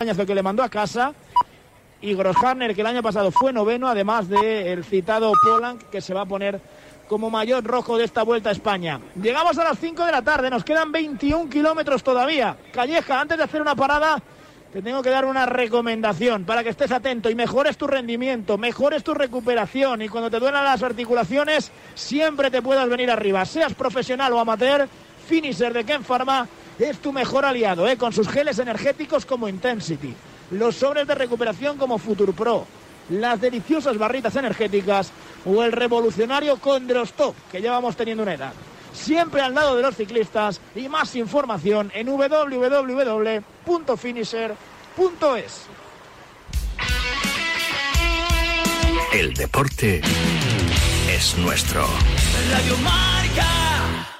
que le mandó a casa. Y Grossharner, que el año pasado fue noveno, además del citado Polanc, que se va a poner como mayor rojo de esta vuelta a España. Llegamos a las 5 de la tarde, nos quedan 21 kilómetros todavía. Calleja, antes de hacer una parada, te tengo que dar una recomendación para que estés atento y mejores tu rendimiento, mejores tu recuperación y cuando te duelan las articulaciones, siempre te puedas venir arriba. Seas profesional o amateur, Finisher de Ken Pharma es tu mejor aliado, ¿eh? con sus geles energéticos como Intensity, los sobres de recuperación como Future Pro, las deliciosas barritas energéticas o el revolucionario Condrostop que llevamos teniendo una edad. Siempre al lado de los ciclistas y más información en www.finisher.es. El deporte es nuestro. Radio Marca.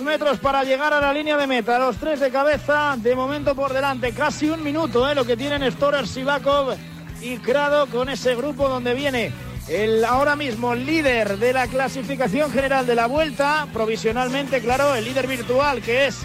800 metros para llegar a la línea de meta. Los tres de cabeza, de momento por delante. Casi un minuto, ¿eh? lo que tienen Storer, Sivakov y Krado con ese grupo donde viene el ahora mismo líder de la clasificación general de la vuelta. Provisionalmente, claro, el líder virtual que es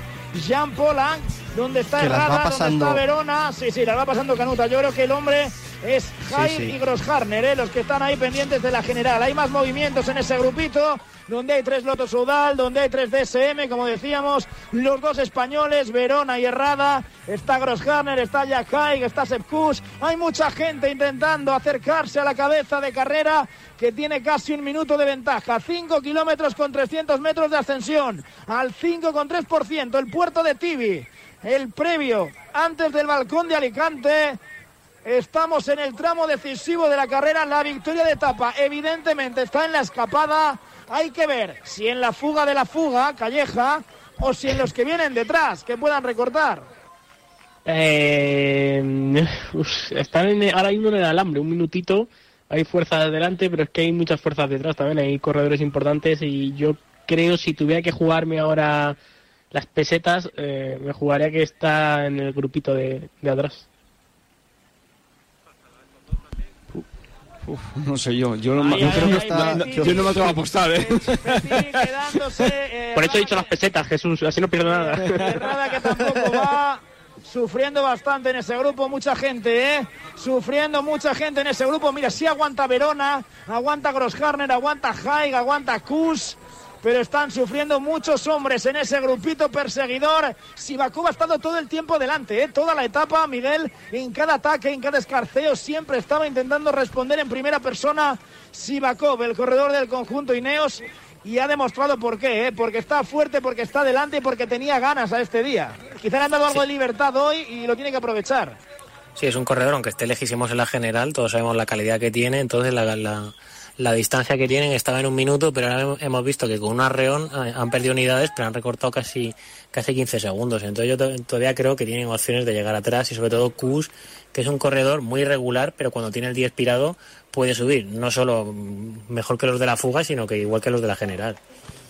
Jean Polan. Donde está Herrada, donde está Verona. Sí, sí, la va pasando Canuta. Yo creo que el hombre es Jair sí. y Grossharner, ¿eh? los que están ahí pendientes de la general. Hay más movimientos en ese grupito, donde hay tres Lotos Udal, donde hay tres DSM, como decíamos, los dos españoles, Verona y Herrada. Está Grossharner, está Jack Haig, está Sepp Kuss. Hay mucha gente intentando acercarse a la cabeza de carrera que tiene casi un minuto de ventaja. 5 kilómetros con 300 metros de ascensión. Al 5,3%. El puerto de Tibi. el previo antes del balcón de Alicante. Estamos en el tramo decisivo de la carrera. La victoria de etapa evidentemente está en la escapada. Hay que ver si en la fuga de la fuga, Calleja, o si en los que vienen detrás, que puedan recortar. Eh, están en- ahora mismo en el alambre, un minutito. Hay fuerzas delante, pero es que hay muchas fuerzas detrás también. Hay corredores importantes y yo creo si tuviera que jugarme ahora las pesetas, eh, me jugaría que está en el grupito de, de atrás. Uf, no sé yo, yo, no, Ay, yo ay, creo que ay, está- Petit, yo no me atrevo a apostar, ¿eh? Quedándose, eh, Por eso he dicho las pesetas, Jesús, así no pierdo nada. Rada que tampoco va sufriendo bastante en ese grupo, mucha gente, ¿eh? Sufriendo mucha gente en ese grupo. Mira, sí aguanta Verona, aguanta Grossharner, aguanta Haig, aguanta Kus. Pero están sufriendo muchos hombres en ese grupito perseguidor. Sivakov ha estado todo el tiempo delante, ¿eh? toda la etapa. Miguel, en cada ataque, en cada escarceo, siempre estaba intentando responder en primera persona. Sivakov, el corredor del conjunto Ineos, y ha demostrado por qué, ¿eh? porque está fuerte, porque está delante y porque tenía ganas a este día. Quizá le han dado algo de libertad hoy y lo tiene que aprovechar. Sí, es un corredor, aunque esté lejísimos en la general, todos sabemos la calidad que tiene, entonces la, la, la distancia que tienen estaba en un minuto, pero ahora hem- hemos visto que con un arreón eh, han perdido unidades, pero han recortado casi, casi 15 segundos. Entonces yo to- todavía creo que tienen opciones de llegar atrás y sobre todo Kus, que es un corredor muy irregular, pero cuando tiene el día expirado puede subir, no solo mm, mejor que los de la fuga, sino que igual que los de la general.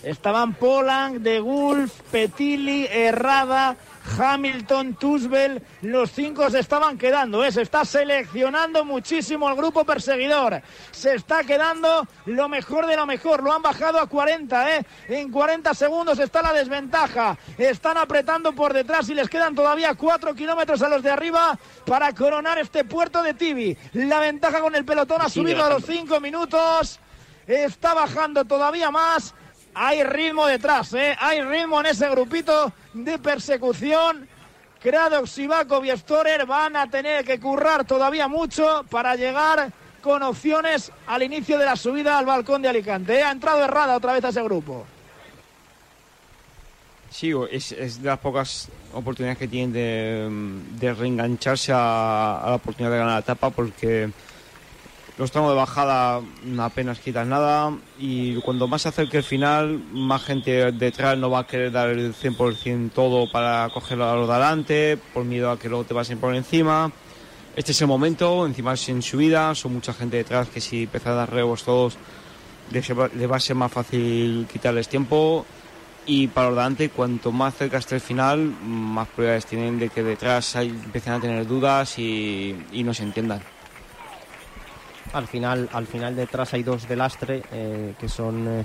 Estaban Polang, De Gulf, Petilli, Herrada, Hamilton, Tusbel. Los cinco se estaban quedando. ¿eh? Se está seleccionando muchísimo el grupo perseguidor. Se está quedando lo mejor de lo mejor. Lo han bajado a 40. ¿eh? En 40 segundos está la desventaja. Están apretando por detrás y les quedan todavía 4 kilómetros a los de arriba para coronar este puerto de Tibi. La ventaja con el pelotón ha subido a los bajando. 5 minutos. Está bajando todavía más. Hay ritmo detrás, ¿eh? Hay ritmo en ese grupito de persecución. Craddock, Sivakov y Storer van a tener que currar todavía mucho para llegar con opciones al inicio de la subida al balcón de Alicante. ¿eh? Ha entrado errada otra vez a ese grupo. Sí, es, es de las pocas oportunidades que tienen de, de reengancharse a, a la oportunidad de ganar la etapa porque los tramos de bajada apenas quitan nada y cuando más se acerque el final, más gente detrás no va a querer dar el 100% todo para cogerlo a los de adelante por miedo a que luego te pasen por encima. Este es el momento, encima es en subida, son mucha gente detrás que si empiezan a dar rebos todos les va, a ser más fácil quitarles tiempo y para los de adelante, cuanto más cerca esté el final, más probabilidades tienen de que detrás hay- empiecen a tener dudas y no se entiendan. Al final, al final detrás hay dos de lastre, eh, que son eh,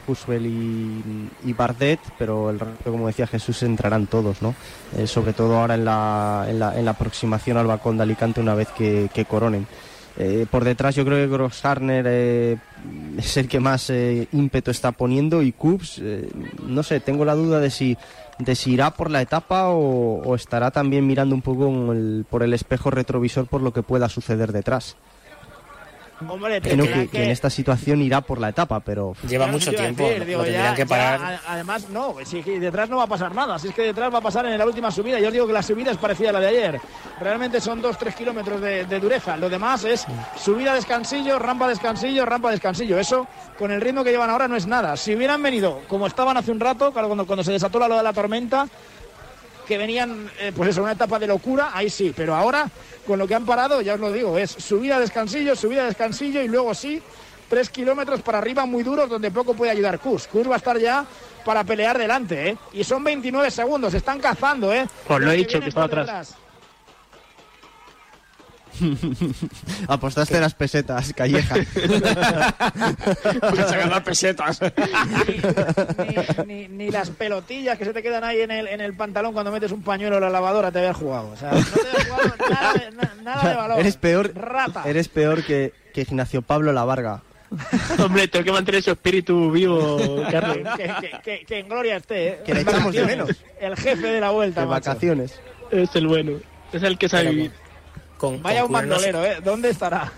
y, Bardet, pero el resto, como decía Jesús, entrarán todos, ¿no? Eh, sobre todo ahora en la, en, la, en la aproximación al balcón de Alicante una vez que, coronen. Eh, por detrás yo creo que Grossharner es el que más ímpetu está poniendo y Cubs, no sé, tengo la duda de si, de si irá por la etapa o, estará también mirando un poco por el espejo retrovisor por lo que pueda suceder detrás. Hombre, Creo que, que en esta situación irá por la etapa, pero Lleva mucho tiempo, decir, lo digo, tendrían ya- que ya, parar. a- además, no, si detrás no va a pasar nada. Si es que detrás va a pasar en la última subida. Yo os digo que la subida es parecida a la de ayer. Realmente son 2-3 kilómetros de, de dureza. Lo demás es subida, descansillo, rampa, descansillo, rampa, descansillo. Eso, con el ritmo que llevan ahora, no es nada. Si hubieran venido como estaban hace un rato, claro, cuando, cuando se desató la, de la tormenta, que venían, eh, pues eso, una etapa de locura, ahí sí. Pero ahora, con lo que han parado, ya os lo digo, es subida, descansillo, subida, descansillo y luego sí, tres kilómetros para arriba muy duros donde poco puede ayudar Kus. Kus va a estar ya para pelear delante, ¿eh? Y son 29 segundos, están cazando, ¿eh? Pues lo he dicho, que por atrás. apostaste las pesetas, Calleja. Para sacar las pesetas. Ni, ni- ni las pelotillas que se te quedan ahí en el, en el pantalón cuando metes un pañuelo en la lavadora te habías jugado. O sea, no te habías jugado nada de, na- nada de valor. eres peor, Rata. eres peor que, que Ignacio Pablo La Varga. Hombre, tengo que mantener su espíritu vivo, Carlos. que, que- que- que en gloria esté, ¿eh? Que le echamos de menos. El jefe de la vuelta, De macho. vacaciones. Es el bueno. Es el que sabe Pero vivir. Con, Vaya un con se- bandolero, ¿eh? ¿Dónde estará?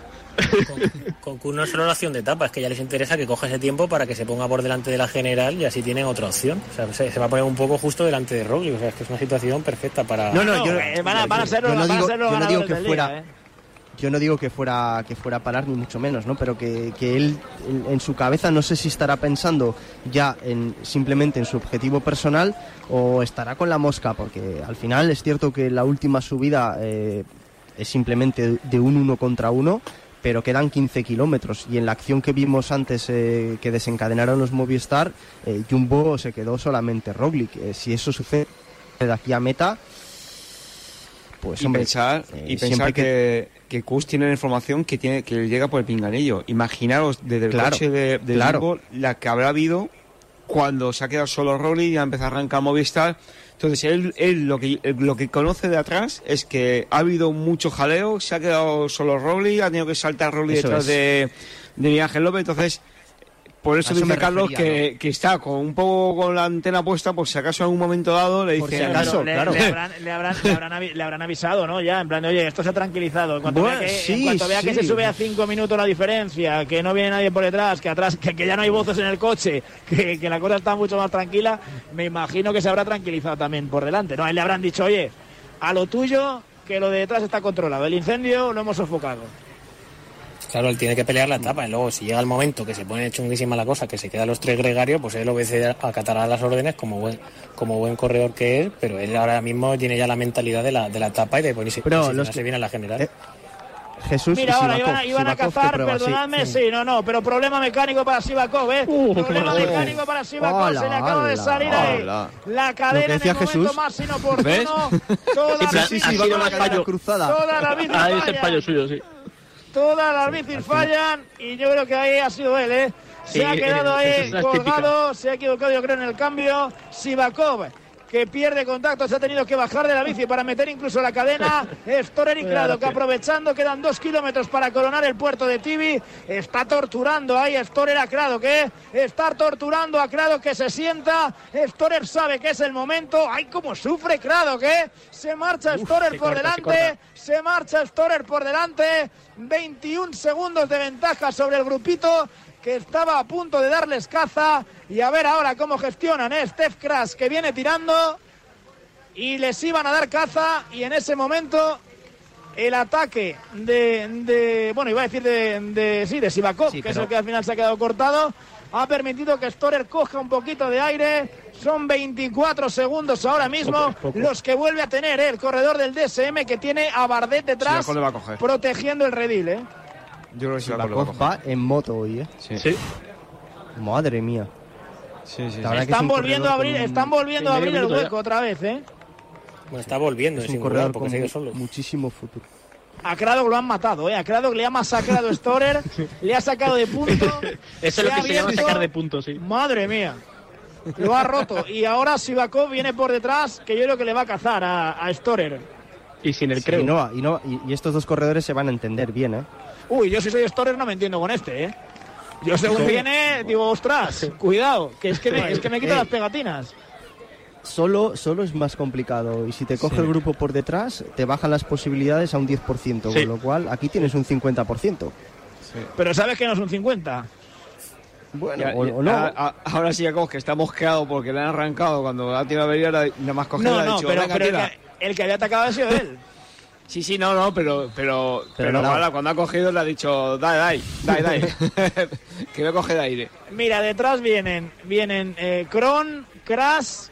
Con Kuhn no es solo la opción de etapa, es que ya les interesa que coja ese tiempo para que se ponga por delante de la general y así tienen otra opción. O sea, se, se va a poner un poco justo delante de Roglic. O sea, es que es una situación perfecta para. No, no, yo, eh, van a- van a ser yo los- no digo, yo no digo que del fuera, día, ¿eh? yo no digo que fuera que fuera a parar ni mucho menos, ¿no? Pero que, que él en, en su cabeza no sé si estará pensando ya en simplemente en su objetivo personal o estará con la mosca, porque al final es cierto que la última subida eh, es simplemente de un uno contra uno. Pero quedan 15 kilómetros y en la acción que vimos antes eh, que desencadenaron los Movistar, eh, Jumbo se quedó solamente Roglic. Eh, si eso sucede de aquí a meta, pues y hombre, pensar, eh, y pensar que, que Kus tiene la información que tiene que le llega por el pinganillo. Imaginaros desde el Claro, coche de, de claro. Jumbo la que habrá habido cuando se ha quedado solo Rolly y ha empezado a arrancar Movistar. Entonces, él, él lo, que, lo que conoce de atrás es que ha habido mucho jaleo, se ha quedado solo Rolly, ha tenido que saltar Rolly Eso detrás es. de, de Miguel Ángel López. Entonces, por eso, dice me Carlos refería, que, que está con un poco con la antena puesta por si acaso en algún momento dado le Por dice si acaso, le, claro. le habrán, le, habrán, le habrán avi- le habrán avisado, ¿no? Ya, en plan, de, oye, esto se ha tranquilizado. En cuanto Bueno, vea, que, sí, en cuanto vea que se sube a cinco minutos la diferencia, que no viene nadie por detrás, que atrás, que, que ya no hay voces en el coche, que, que la cosa está mucho más tranquila, me imagino que se habrá tranquilizado también por delante, ¿no? A él le habrán dicho, oye, a lo tuyo, que lo de detrás está controlado. El incendio lo hemos sofocado. Claro, él tiene que pelear la etapa y luego si llega el momento que se pone chunguísima la cosa, que se quedan los tres gregarios, pues él obedece acatará las órdenes como buen, como buen corredor que es, pero él ahora mismo tiene ya la mentalidad de la, de la etapa y de ponerse Pero si los se que- viene a la general. Eh, Jesús Mira, y ahora Sivakov. iban a, iban a Sivakov, ¿qué cazar? Sí. perdonadme, sí. no, no, pero problema mecánico para Sivakov, ¿eh? Uh, problema mecánico para Sivakov, Hola, se le acaba de hola, salir ahí la cadena en el momento Jesús. más inoportuno. Toda Sí, la pero Sí, sí, ha va sido con la más cadena fallo. cruzada. Todas las bicis Ah, ese es fallan. fallo suyo, sí. Todas las bicis fallan y yo creo que ahí ha sido él, ¿eh? Se Sí, ha quedado esa ahí colgado, se ha equivocado yo creo en el cambio. Sivakov que pierde contacto, se ha tenido que bajar de la bici para meter incluso la cadena. Storer y Crado que aprovechando quedan dos kilómetros para coronar el puerto de Tibi. Está torturando ahí Storer a Crado que está torturando a Crado que se sienta. Storer sabe que es el momento. ¡Ay, cómo sufre Crado que se marcha Storer por corta, se delante! Se marcha Storer por delante. 21 segundos de ventaja sobre el grupito que estaba a punto de darles caza. Y a ver ahora cómo gestionan, ¿eh? Steph Kras que viene tirando y les iban a dar caza. Y en ese momento el ataque de, de- bueno, iba a decir de, de sí, de Sivakov, Sí, que es pero- el que al final se ha quedado cortado, ha permitido que Storer coja un poquito de aire. Son 24 segundos ahora mismo Poco, poco. los que vuelve a tener ¿eh? el corredor del DSM que tiene a Bardet detrás Sivakov le va a coger. protegiendo el redil. ¿eh? Yo creo que Sivakov va en moto hoy, ¿eh? Sí, Sí. Madre mía. sí, sí. Es Están volviendo a abrir, están volviendo a Sí, abrir el ya. hueco otra vez, ¿eh? Bueno, está volviendo Es sin un corredor porque con sigue solo. muchísimo futuro. A Craddock lo han matado, ¿eh? A Craddock le ha masacrado Storer, le ha sacado de punto. Eso es lo que se llama sacar de puntos, sí. Madre mía. Lo ha roto. Y ahora Sivakov viene por detrás, que yo creo que le va a cazar a, a Storer. Y sin el Y, creo. no, y, no, y, y estos dos corredores se van a entender bien, ¿eh? Uy, yo si soy Storer no me entiendo con este, ¿eh? Yo según viene, digo, ostras, cuidado, que es que me, es que me quita Ey. las pegatinas. Solo, solo es más complicado y si te coge el grupo por detrás te bajan las posibilidades a un 10%, Sí. con lo cual aquí tienes un 50%. Pero sabes que no es un 50. Bueno, Ya- o, ya- o no. a- a- ahora sí, Jacob, que está mosqueado porque le han arrancado cuando ha tirado a nada más cogido No, ha dicho, pero, "Venga, pero el, tira". que, el que había atacado ha sido él. Sí, sí, no, no, pero, pero, pero, cuando ha cogido le ha dicho, dale, dale, dale, dale, que me coge de aire. Mira, detrás vienen, vienen eh, Kron, Kras,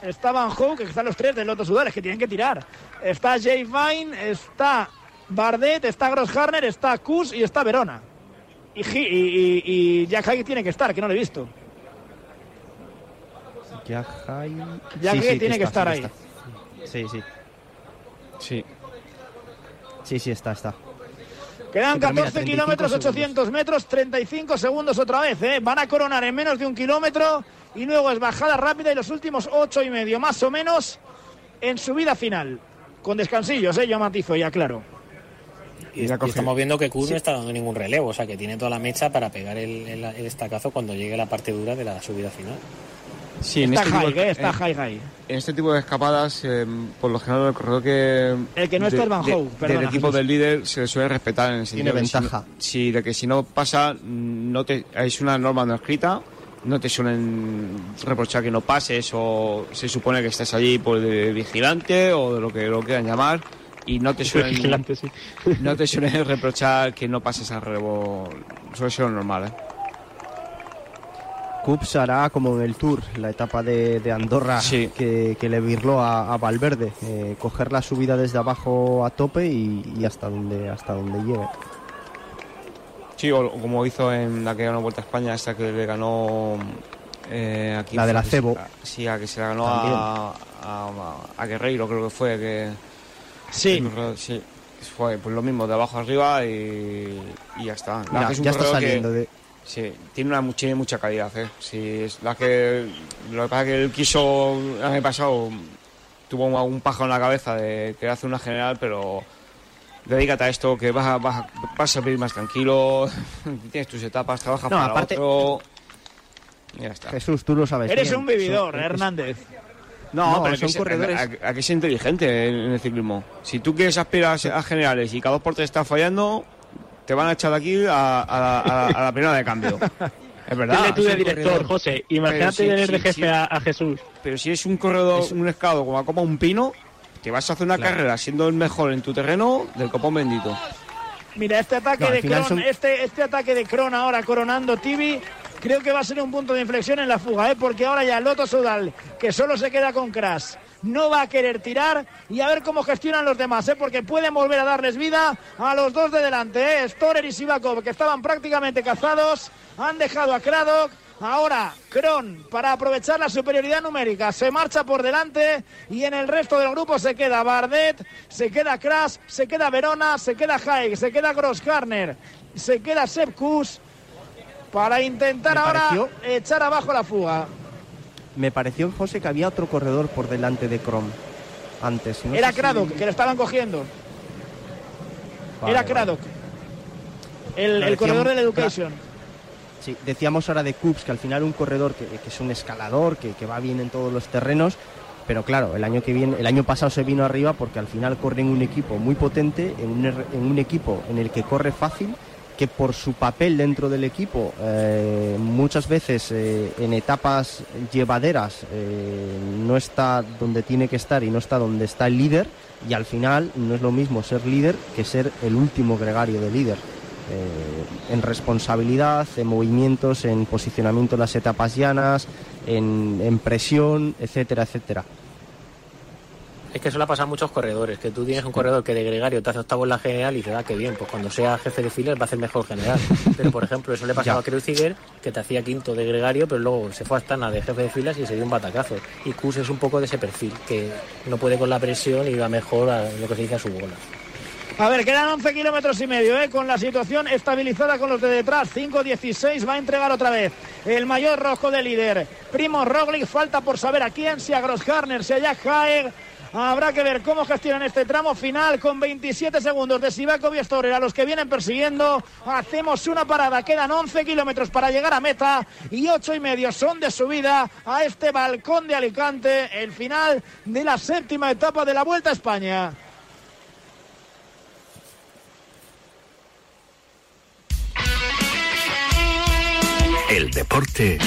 está Van Hoek, que están los tres del Loto Sudales, que tienen que tirar. Está Jay Vine, está Bardet, está Grossharner, está Kus y está Verona. Y, y, y- y Jack Hague tiene que estar, que no lo he visto. Ya hay... Ya que tiene que estar ahí. está. Sí, sí. Sí. Sí, sí, está, está. Quedan Sí, pero mira, 14 35 kilómetros, segundos. 800 metros, 35 segundos otra vez. ¿eh? Van a coronar en menos de un kilómetro y luego es bajada rápida y los últimos ocho y medio, más o menos, en subida final. Con descansillos, ¿eh? yo matizo ya, claro. Y, y estamos viendo que Kuz no está dando ningún relevo, o sea que tiene toda la mecha para pegar el, el- el estacazo cuando llegue la parte dura de la subida final. Sí, está este tipo high, de- ¿eh? está eh, high, high. En este tipo de escapadas, eh, por lo general, el corredor que. El que no está es Van de- Hove, de- perdona, Del equipo del líder se le suele respetar en el sentido Tiene que si no- ventaja. sí, de que si no pasa, no te, es una norma no escrita, no te suelen reprochar que no pases o se supone que estás allí por de vigilante o de lo que lo quieran llamar y no te suelen Vigilante, sí. no te suelen reprochar que no pases al relevo suele ser lo normal ¿eh? Cups hará como en el Tour, la etapa de, de Andorra Sí. que, que le virló a, a Valverde, eh, coger la subida desde abajo a tope y, y hasta donde hasta donde llegue. Sí, o, como hizo en la que ganó Vuelta a España, esta que le ganó eh, aquí. La de la Cebo. Sí, a que se la ganó a, a, a Guerreiro, creo que fue. que Sí. Sí, fue pues lo mismo, de abajo arriba y, y ya está. La Mira, que es un ya está que- saliendo de- Sí, tiene, una, tiene mucha calidad. ¿eh? Sí, es la que, lo que pasa es que él quiso, el año pasado, tuvo un, un pájaro en la cabeza de querer hacer una general, pero dedícate a esto, que vas a, vas a, vas a vivir más tranquilo, tienes tus etapas, trabajas No, para aparte- otro. y ya está. Jesús, tú lo sabes. Eres bien. un vividor, Son- Hernández. No, No, pero son que corredores- A, a- a que es inteligente en, el ciclismo. Si tú quieres aspirar a, a generales y cada dos por tres estás fallando, te van a echar de aquí a, a la- a la- a la primera de cambio. Es verdad. Dile tú de director, corredor. José. Imagínate si- tener si- de jefe si- a, a Jesús. Pero si es un corredor, un escado como a Copa Un Pino, te vas a hacer una carrera siendo el mejor en tu terreno del copón bendito. Mira, este ataque No, de Kron, son- este, este ataque de Kron ahora coronando Tibi, creo que va a ser un punto de inflexión en la fuga, ¿eh? porque ahora ya Loto Sudal, que solo se queda con Crash, no va a querer tirar y a ver cómo gestionan los demás, ¿eh? porque pueden volver a darles vida a los dos de delante, ¿eh? Storer y Sivakov, que estaban prácticamente cazados, han dejado a Kradok. Ahora, Kron, para aprovechar la superioridad numérica, se marcha por delante y en el resto del grupo se queda Bardet, se queda Kras, se queda Verona, se queda Haig, se queda Grosskarner, se queda Sepp Kuss para intentar ahora echar abajo la fuga. Me pareció, José, que había otro corredor por delante de Chrome antes. no Era si- Kradok, que lo estaban cogiendo. Vale, Era vale. Kradok. El, el corredor del Education. Sí, decíamos ahora de Coops que al final un corredor que, que es un escalador, que, que va bien en todos los terrenos, pero claro, el año que viene, el año pasado se vino arriba porque al final corre en un equipo muy potente, en un, en un equipo en el que corre fácil, que por su papel dentro del equipo eh, muchas veces eh, en etapas llevaderas eh, no está donde tiene que estar y no está donde está el líder y al final no es lo mismo ser líder que ser el último gregario de líder en responsabilidad, en movimientos, en posicionamiento en las etapas llanas, en presión, etcétera, etcétera. Es que eso le pasa a muchos corredores, que tú tienes un corredor que de gregario te hace octavo en la general y te da que bien, pues cuando sea jefe de filas va a hacer mejor general. Pero por ejemplo, eso le pasaba Ya. a Kreuziger, que te hacía quinto de gregario, pero luego se fue a Astana de jefe de filas y se dio un batacazo. Y Kus es un poco de ese perfil, que no puede con la presión y va mejor a lo que se dice a su bola. A ver, quedan 11 kilómetros y medio, ¿eh? con la situación estabilizada con los de detrás. 5-16 va a entregar otra vez el mayor rojo de líder. Primo Roglic, falta por saber a quién, si a Grosskarner, si a Jack Haig. Habrá que ver cómo gestionan este tramo final con 27 segundos de Sivakov y Storer a los que vienen persiguiendo. Hacemos una parada, quedan 11 kilómetros para llegar a meta y 8 y medio son de subida a este balcón de Alicante, el final de la séptima etapa de la Vuelta a España. El deporte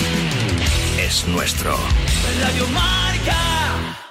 es nuestro. Radio Marca.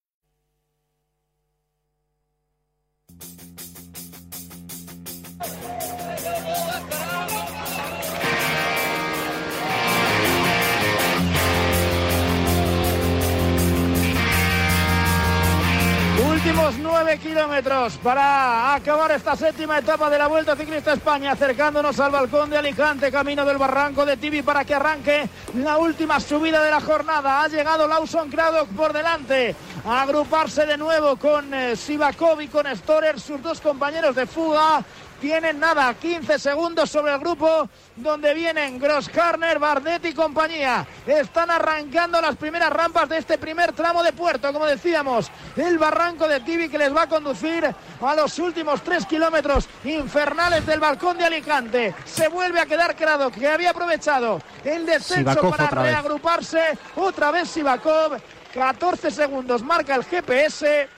Últimos nueve kilómetros para acabar esta séptima etapa de la Vuelta Ciclista España, acercándonos al balcón de Alicante, camino del barranco de Tibi para que arranque la última subida de la jornada. Ha llegado Lawson Craddock por delante a agruparse de nuevo con eh, Sivakov y con Storer, sus dos compañeros de fuga. Tienen nada, 15 segundos sobre el grupo donde vienen Grosskarner, Bardet y compañía. Están arrancando las primeras rampas de este primer tramo de puerto, como decíamos, el barranco de Tibi que les va a conducir a los últimos tres kilómetros infernales del balcón de Alicante. Se vuelve a quedar Craddock, que había aprovechado el descenso para otra vez. reagruparse. Otra vez Sivakov, 14 segundos marca el GPS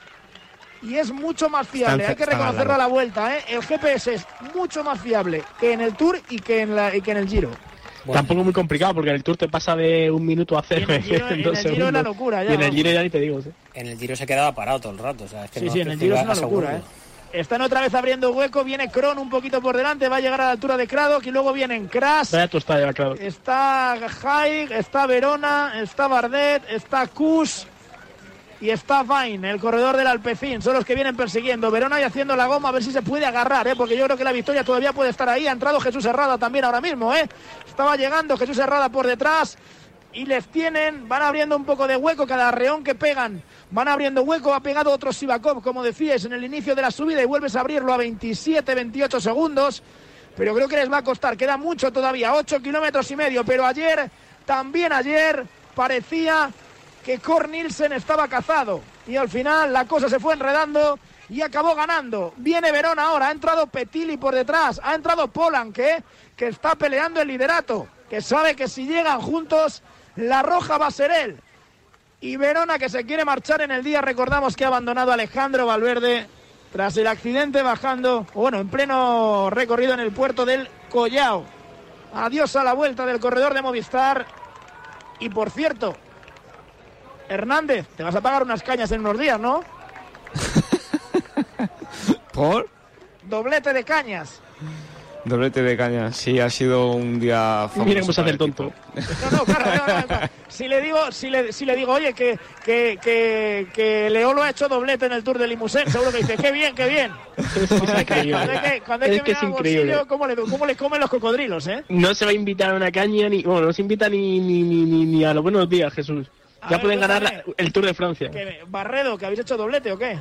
y es mucho más fiable. Está Hay que reconocerlo a la vuelta. ¿eh? El GPS es mucho más fiable que en el Tour y que en, la, y que en el Giro. Tampoco muy complicado porque en el Tour te pasa de un minuto a cero Y en el Giro- en el Giro es la segundos. locura, ya, y en el. Giro ya ni te digo. sí. En el Giro se quedaba parado todo el rato. O sea, es que Sí, no- sí, en el Giro es una locura. seguro. ¿eh? Están otra vez abriendo hueco. Viene Kron un poquito por delante. Va a llegar a la altura de Craddock y luego vienen Kras. Está Haig, está Verona, está Bardet, está Kus y está Vain, el corredor del Alpecín. Son los que vienen persiguiendo. Verona y haciendo la goma a ver si se puede agarrar, ¿eh? porque yo creo que la victoria todavía puede estar ahí. Ha entrado Jesús Herrada también ahora mismo. ¿eh? Estaba llegando Jesús Herrada por detrás y les tienen, van abriendo un poco de hueco, cada arreón que pegan, van abriendo hueco, ha pegado otro Sivakov, como decíais, en el inicio de la subida y vuelves a abrirlo a 27, 28 segundos, pero creo que les va a costar, queda mucho todavía, 8 kilómetros y medio, pero ayer, también ayer, parecía que Cor Nielsen estaba cazado y al final la cosa se fue enredando y acabó ganando. Viene Verona ahora, ha entrado Petili por detrás, ha entrado Polan, que, que está peleando el liderato, que sabe que si llegan juntos, la roja va a ser él. Y Verona que se quiere marchar en el día, recordamos que ha abandonado Alejandro Valverde tras el accidente bajando, bueno, en pleno recorrido en el puerto del Collao. Adiós a la vuelta del corredor de Movistar. Y por cierto, Hernández, te vas a pagar unas cañas en unos días, ¿no? ¿Por? Doblete de cañas. Doblete de caña. Sí, ha sido un día famoso. Mira cómo se hace el tonto. No, no, claro, no, no, no. Si le digo, si le, si le digo, oye, que, que, que, que Leolo ha hecho doblete en el Tour de Limousin, seguro que dice, qué bien, qué bien. Cuando hay que, increíble. cuando hay que, cuando hay Es que que es mirar increíble. bolsillo, ¿cómo le, cómo le comen los cocodrilos, eh? No se va a invitar a una caña ni. Bueno, no se invita ni, ni, ni, ni, ni a los buenos días, Jesús. A Ya ver, pueden ganar la- el Tour de Francia. Que, Barredo, que habéis hecho doblete o qué?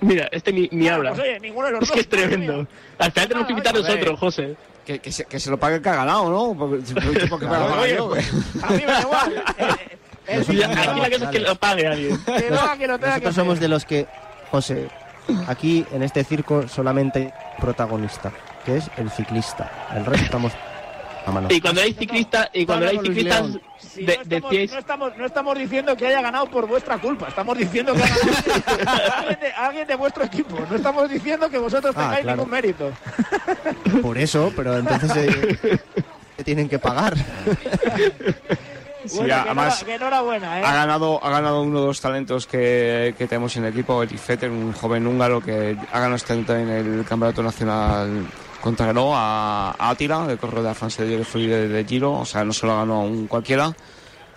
Mira, este ni, ni habla. Pues oye, ninguno de los es que dos. es tremendo. Al final tenemos que invitar a nosotros, José. Que, que, se, que se lo pague el que ha ganado, ¿no? Porque, porque- porque me lo pago Oye, yo, pues, a mí me da igual. Eh, eh, Ya, Aquí la cosa es que lo pague alguien. que lo haga, que lo tenga que Nosotros somos de los que, José, aquí en este circo solamente hay protagonista, que es el ciclista. El resto estamos a mano. Y cuando hay ciclistas, y cuando hay ciclistas, Sí, de- no, estamos, decíais. no, estamos, no estamos diciendo que haya ganado por vuestra culpa, estamos diciendo que ha ganado alguien, de, alguien de vuestro equipo. No estamos diciendo que vosotros Ah, tengáis claro. ningún mérito. Por eso, pero entonces eh, te tienen que pagar. Bueno, ya, que además- enhora- que enhorabuena, ¿eh? Ha ganado, ha ganado uno de los talentos que, que tenemos en el equipo, Eric Fetter, un joven húngaro que ha ganado este año también el campeonato nacional contrarreloj a, Átila, del correo de la Francia de Fluide de Giro, o sea, no se lo ha ganado a un cualquiera.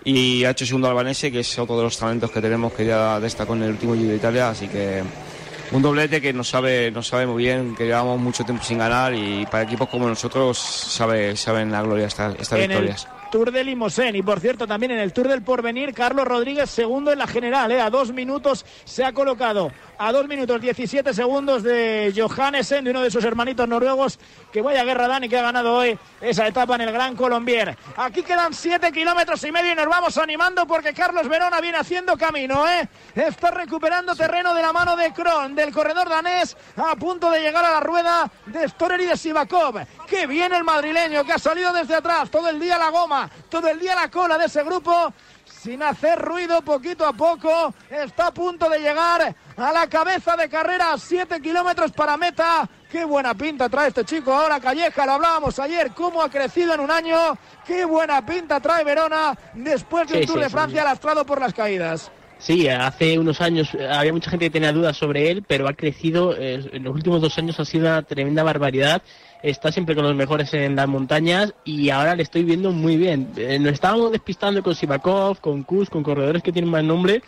Y ha hecho segundo albanese, que es otro de los talentos que tenemos que ya destacó en el último Giro de Italia, así que un doblete que nos sabe, nos sabe muy bien, que llevamos mucho tiempo sin ganar y para equipos como nosotros sabe, saben la gloria estas, estas en victorias. el Tour de Limosén y por cierto también en el Tour del Porvenir Carlos Rodríguez segundo en la general ¿eh? a dos minutos se ha colocado. A dos minutos 17 segundos de Johannesen de uno de sus hermanitos noruegos. Que vaya guerra Dani que ha ganado hoy esa etapa en el Gran Colombier. Aquí quedan siete kilómetros y medio y nos vamos animando porque Carlos Verona viene haciendo camino ¿eh? está recuperando terreno de la mano de Kron del corredor danés a punto de llegar a la rueda de Storer y de Sivakov. Que viene el madrileño que ha salido desde atrás todo el día la goma todo el día la cola de ese grupo sin hacer ruido poquito a poco. Está a punto de llegar a la cabeza de carrera a 7 kilómetros para meta. Qué buena pinta trae este chico ahora Calleja lo hablábamos ayer cómo ha crecido en un año. Qué buena pinta trae Verona después de un Sí, Tour sí, de sí. Francia lastrado por las caídas. Sí, hace unos años eh, había mucha gente que tenía dudas sobre él, pero ha crecido, eh, en los últimos dos años ha sido una tremenda barbaridad. Está siempre con los mejores en las montañas y ahora le estoy viendo muy bien. Eh, nos estábamos despistando con Sivakov, con Kus, con corredores que tienen más nombre,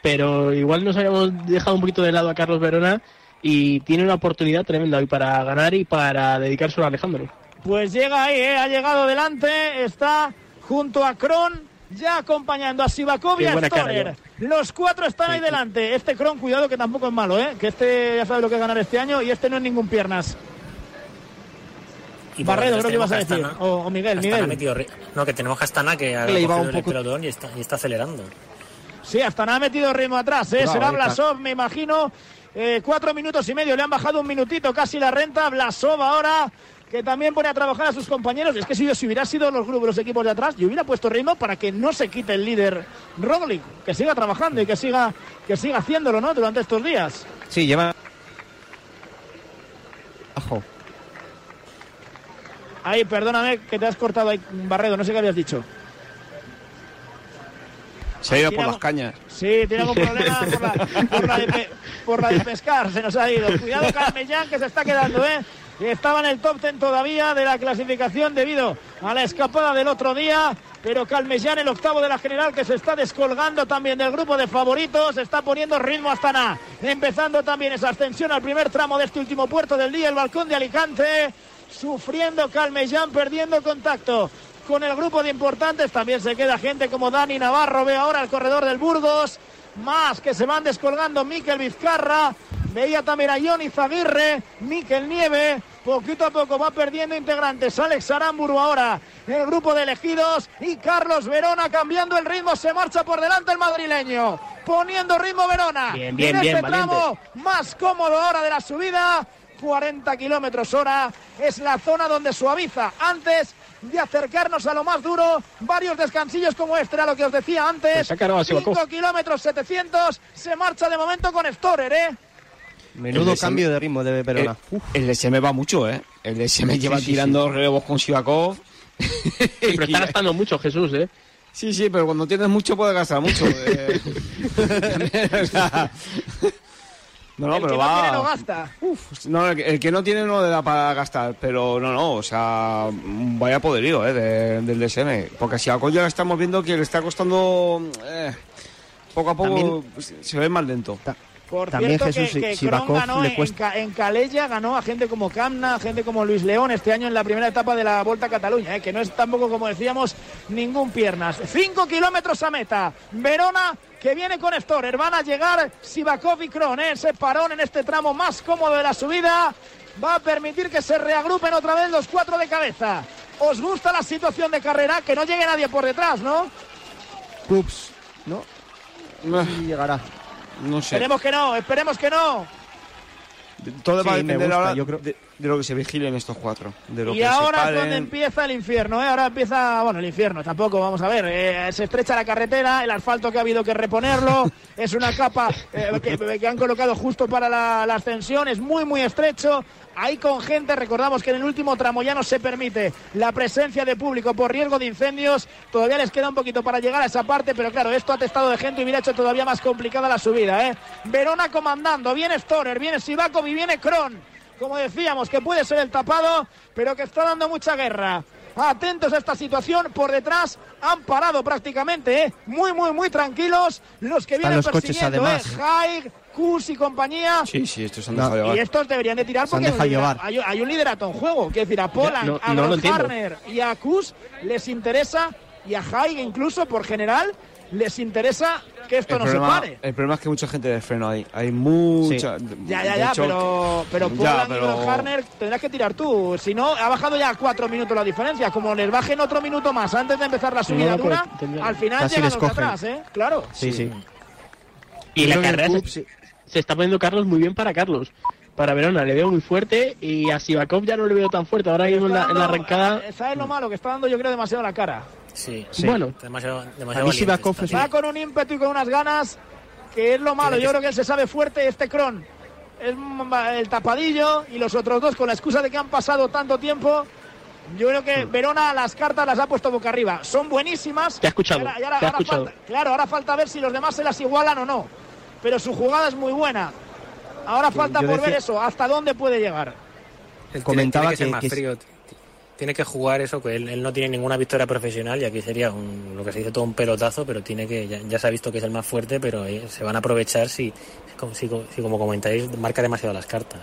pero igual nos habíamos dejado un poquito de lado a Carlos Verona y tiene una oportunidad tremenda hoy para ganar y para dedicárselo a Alejandro. Pues llega ahí, ¿eh? ha llegado delante, está junto a Kron, ya acompañando a Sivakov y a Stoner. Los cuatro están ahí delante. Este Kron, cuidado que tampoco es malo, ¿eh? que este ya sabe lo que es ganar este año y este no es ningún piernas. Y Barredo, creo que ibas a decir. Astana. O, o Miguel, Astana Miguel. metido no, que tenemos a Astana que ha Le iba un el poco- pelotón y está, y está acelerando. Sí, hasta nada ha metido ritmo atrás, ¿eh? Bravo, será Blasov, me imagino. Eh, cuatro minutos y medio, le han bajado un minutito casi la renta. Blasov ahora, que también pone a trabajar a sus compañeros. Es que si yo si hubiera sido los grupos, los equipos de atrás, yo hubiera puesto ritmo para que no se quite el líder Roglic, que siga trabajando y que siga, que siga haciéndolo, ¿no? Durante estos días. Sí, lleva. Ajo. Ahí, perdóname que te has cortado ahí, Barredo, no sé qué habías dicho. Se ha ido por las cañas. Sí, tiene algún problema por la, por la de, por la de pescar, se nos ha ido. Cuidado Carmellán que se está quedando, ¿eh? Estaba en el top 10 todavía de la clasificación debido a la escapada del otro día, pero Calmellán, el octavo de la general, que se está descolgando también del grupo de favoritos, está poniendo ritmo hasta nada. Empezando también esa ascensión al primer tramo de este último puerto del día, el balcón de Alicante. Sufriendo Calmellán, perdiendo contacto con el grupo de importantes. También se queda gente como Dani Navarro. Ve ahora el corredor del Burgos. Más que se van descolgando Miquel Vizcarra. Veía también a Johnny Zaguirre. Miquel Nieve. Poquito a poco va perdiendo integrantes. Alex Aramburu ahora. El grupo de elegidos. Y Carlos Verona cambiando el ritmo. Se marcha por delante el madrileño. Poniendo ritmo Verona. Bien, bien, en bien, este valiente. tramo más cómodo ahora de la subida. 40 kilómetros hora es la zona donde suaviza antes de acercarnos a lo más duro. Varios descansillos como este era lo que os decía antes. Pues se ha cargado a 5 Sivakov. kilómetros 700. Se marcha de momento con Storer, ¿eh? Menudo El SM cambio de ritmo de Verona. El, el SM va mucho, ¿eh? El SM lleva sí, tirando relevos con Sivakov. Pero está gastando mucho Jesús, ¿eh? Sí, sí, pero cuando tienes mucho puedes gastar mucho. eh. No, no, el pero que va. no tiene no gasta. No, el, que- el que no tiene no le da para gastar, pero no, no, o sea, vaya poderío ¿eh? de- del DSM. Porque si a ya estamos viendo que le está costando eh, poco a poco, También- se ve más lento. Por También cierto, Jesús, que, que ganó le en, cuesta- Ca- en Calella, ganó a gente como Camna, a gente como Luis León este año en la primera etapa de la Volta a Cataluña, ¿eh? que no es tampoco, como decíamos, ningún piernas. Cinco kilómetros a meta. Verona que viene con Storer. Van a llegar Sivakov y Kron. ¿eh? Ese parón en este tramo más cómodo de la subida va a permitir que se reagrupen otra vez los cuatro de cabeza. ¿Os gusta la situación de carrera? Que no llegue nadie por detrás, ¿no? Ups, ¿no? Sí, llegará. No sé. Esperemos que no, esperemos que no. Todo va a Sí, me depender gusta, ahora yo creo- de, de lo que se vigilen estos cuatro. De lo Y que ahora se es donde empieza el infierno, ¿eh? Ahora empieza, bueno, el infierno, tampoco, vamos a ver. eh, se estrecha la carretera, el asfalto que ha habido que reponerlo, es una capa eh, que, que han colocado justo para la, la ascensión, es muy, muy estrecho. Ahí con gente, recordamos que en el último tramo ya no se permite la presencia de público por riesgo de incendios. Todavía les queda un poquito para llegar a esa parte, pero claro, esto ha testado de gente y hubiera hecho todavía más complicada la subida. ¿eh? Verona comandando, viene Storer, viene Sivakov y viene Kron como decíamos, que puede ser el tapado, pero que está dando mucha guerra. Atentos a esta situación, por detrás han parado prácticamente, ¿eh? muy, muy, muy tranquilos los que vienen los coches, persiguiendo, además. ¿eh? Haig, Kus y compañía. Sí, sí, estos han No. dejado llevar. Y estos deberían de tirar porque hay llevar. hay, hay un liderato en juego. Quiero decir, a Poland, no- a no. Harner y a Kus les interesa, y a Haig incluso por general, les interesa que esto el, no problema, se pare. el problema es que mucha gente de freno hay. Hay mucha. Ya, ya, ya, hecho, pero, pero Poland pero- y Van Harner tendrás que tirar tú. Si no, ha bajado ya a cuatro minutos la diferencia. Como les bajen otro minuto más antes de empezar la subida no, pues, dura, al final llegan los atrás, ¿eh? Claro. Sí, sí. Y la carrera se. Se está poniendo Carlos muy bien para Carlos. Para Verona le veo muy fuerte y a Sivakov ya no le veo tan fuerte. Ahora mismo en la, en la arrancada. Eh, ¿Sabes lo malo? Que está dando, yo creo, demasiado la cara. Sí, Sí. Bueno. demasiado, A demasiado Sivakov es Va con un ímpetu y con unas ganas, que es lo malo. Yo creo que él se sabe fuerte este Cron. Es el tapadillo y los otros dos, con la excusa de que han pasado tanto tiempo. Yo creo que Verona las cartas las ha puesto boca arriba. Son buenísimas. Te ha escuchado, Y ahora- y ahora- te ha ahora escuchado. falta- claro, ahora falta ver si los demás se las igualan o no. Pero su jugada es muy buena. Ahora falta por ver eso, hasta dónde puede llegar. Él Comentaba tiene que, ser que- más que- frío. Tiene que jugar eso, que él, él no tiene ninguna victoria profesional y aquí sería un- lo que se dice todo un pelotazo, pero tiene que ya, ya se ha visto que es el más fuerte, pero eh, se van a aprovechar si, si, como- si, si, como comentáis, marca demasiado las cartas.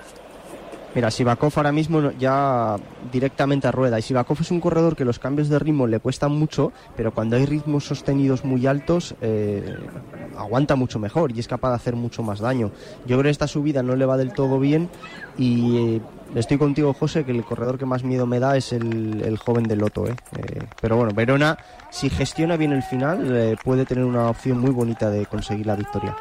Mira, Sivakov ahora mismo ya directamente a rueda. Y Sivakov es un corredor que los cambios de ritmo le cuestan mucho, pero cuando hay ritmos sostenidos muy altos, eh, aguanta mucho mejor y es capaz de hacer mucho más daño. Yo creo que esta subida no le va del todo bien y eh, estoy contigo, José, que el corredor que más miedo me da es el, el joven del Loto. ¿eh? Eh, pero bueno, Verona, si gestiona bien el final, eh, puede tener una opción muy bonita de conseguir la victoria.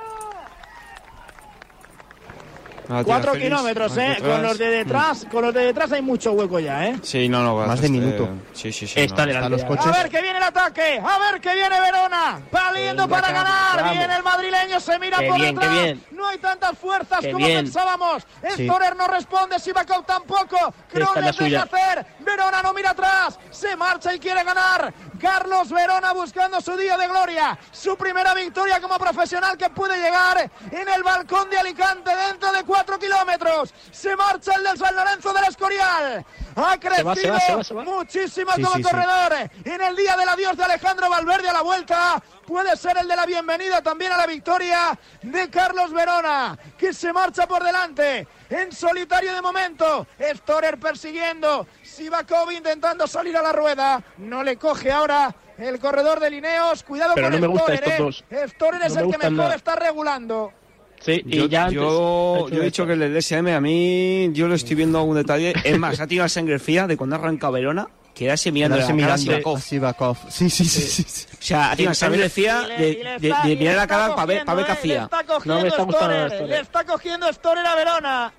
Tira Cuatro kilómetros, ¿eh? Con los de detrás, con los de detrás hay mucho hueco ya, ¿eh? Sí, no, no. Más de este- minuto. Sí, sí, sí. Está no. delante. los coches. A ver que viene el ataque, a ver que viene Verona, valiendo para ganar, vamos. viene el madrileño, se mira Qué por bien, detrás, bien. no hay tantas fuerzas Qué como bien. pensábamos, Sí. Storer no responde, Sivakov tampoco, la les deja suya. hacer, Verona no mira atrás, se marcha y quiere ganar, Carlos Verona buscando su día de gloria, su primera victoria como profesional que puede llegar en el balcón de Alicante dentro de cuatro kilómetros, se marcha el del San Lorenzo del Escorial, ha crecido va, se va, se va, se va. muchísimo Sí, como sí, sí. corredor en el día del adiós de Alejandro Valverde a la vuelta. Puede ser el de la bienvenida también a la victoria de Carlos Verona, que se marcha por delante en solitario de momento. Storer persiguiendo, Sivakov intentando salir a la rueda. No le coge ahora el corredor de Lineos. Cuidado Pero con no me Storer, estos ¿eh? Storer es No me el que mejor nada. está regulando. Sí, y Yo, ya antes yo, hecho yo he dicho que el DSM a mí yo lo estoy viendo algún detalle. Es más, ha tirado sangre fría de cuando arranca Verona, quedarse mirando la Quedarse cara a mirando Sivakov. a Sivakov. Sí, sí, sí, sí, sí. O sea, ha tirado sangre fría Y de, y de- de y mirar la cara para ver, para ver qué hacía. está cogiendo No me está gustando Storer. Le está cogiendo Storer a Verona.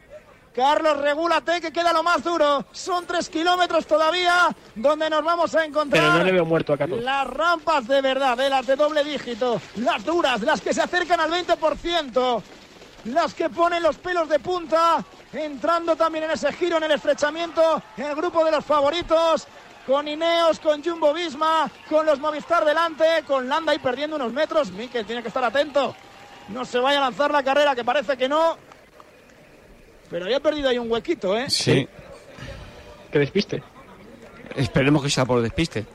Carlos, regúlate que queda lo más duro. Son tres kilómetros todavía donde nos vamos a encontrar. Pero no le veo muerto a Carlos. Las rampas de verdad, de las de doble dígito, las duras, las que se acercan al 20%, las que ponen los pelos de punta, entrando también en ese giro, en el estrechamiento, el grupo de los favoritos, con Ineos, con Jumbo Visma, con los Movistar delante, con Landa y perdiendo unos metros. Mikel tiene que estar atento. No se vaya a lanzar la carrera, que parece que no. Pero había perdido ahí un huequito, ¿eh? Sí. Que despiste. Esperemos que sea por despiste.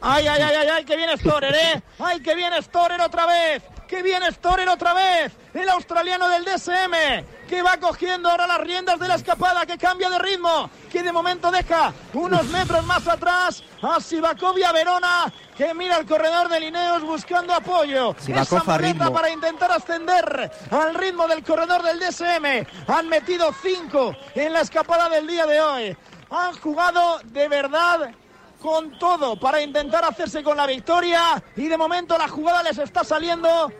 Ay, ay, ay, ay, ay, que viene Storer, ¿eh? Ay, que viene Storer otra vez. Que viene Storer otra vez. El australiano del DSM. Que va cogiendo ahora las riendas de la escapada. Que cambia de ritmo. Que de momento deja unos metros más atrás a Sivakov y a Verona. Que mira el corredor de Lineos buscando apoyo. Sivakov Esa ritmo. para intentar ascender al ritmo del corredor del DSM. Han metido cinco en la escapada del día de hoy. Han jugado de verdad con todo para intentar hacerse con la victoria y de momento la jugada les está saliendo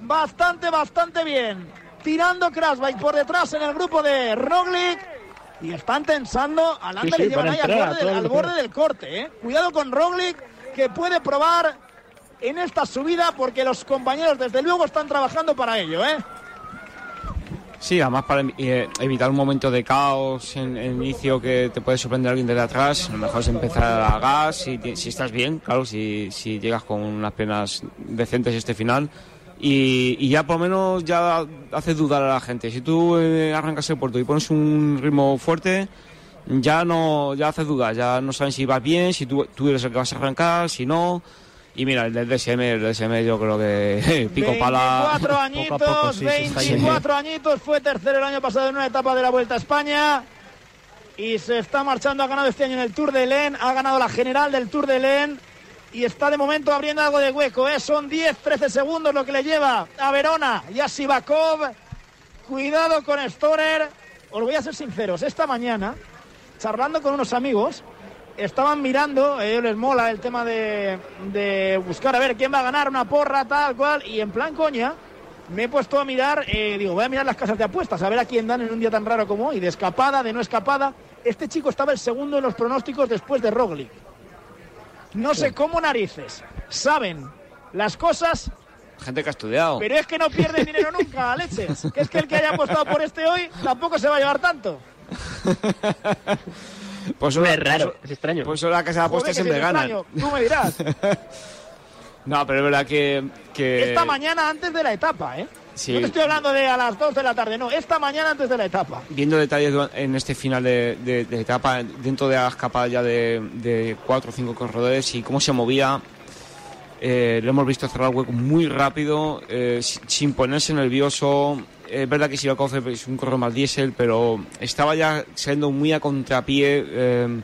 bastante, bastante bien. Tirando Krasbike por detrás en el grupo de Roglic Y están tensando. A Landa Sí, le llevan ahí al entrar borde, al del corte. ¿eh? Cuidado con Roglic, que puede probar en esta subida, porque los compañeros, desde luego, están trabajando para ello. ¿eh? Sí, además para eh, evitar un momento de caos en el inicio que te puede sorprender alguien desde atrás, lo mejor es empezar a gas, si, si estás bien, claro, si, si llegas con unas penas decentes este final. Y, y ya por lo menos ya hace dudar a la gente. Si tú eh, arrancas el puerto y pones un ritmo fuerte, ya no ya hace dudar, ya no saben si vas bien, si tú, tú eres el que vas a arrancar, si no. Y mira, el del DSM, el DSM yo creo que pico pala. 24 añitos, 24 añitos, fue tercero el año pasado en una etapa de la Vuelta a España y se está marchando, ha ganado este año en el Tour de Len, ha ganado la general del Tour de Len y está de momento abriendo algo de hueco, ¿eh? son 10, 13 segundos lo que le lleva a Verona y a Sivakov. Cuidado con Storer, os voy a ser sinceros, esta mañana, charlando con unos amigos, estaban mirando, a ellos les mola el tema de, de buscar a ver quién va a ganar una porra, tal cual, y en plan coña, me he puesto a mirar, eh, digo, voy a mirar las casas de apuestas, a ver a quién dan en un día tan raro como hoy, de escapada, de no escapada. Este chico estaba el segundo en los pronósticos después de Roglic. No sé cómo narices saben las cosas, Gente que ha estudiado. pero es que no pierden dinero nunca, leches. Que es que el que haya apostado por este hoy tampoco se va a llevar tanto. Pues es raro, es extraño. Pues la casa de apuestas siempre extraño, Tú me dirás. No, pero es verdad que. que Esta mañana antes de la etapa, ¿eh? Sí. No te estoy hablando de a las 2 de la tarde, no. Esta mañana antes de la etapa. Viendo detalles en este final de, de- de etapa, dentro de la escapada ya de, de cuatro o cinco corredores y cómo se movía, eh, lo hemos visto cerrar el hueco muy rápido, eh, si- sin ponerse nervioso. Es verdad que Sivakov es un corredor más diésel, pero estaba ya siendo muy a contrapié. eh,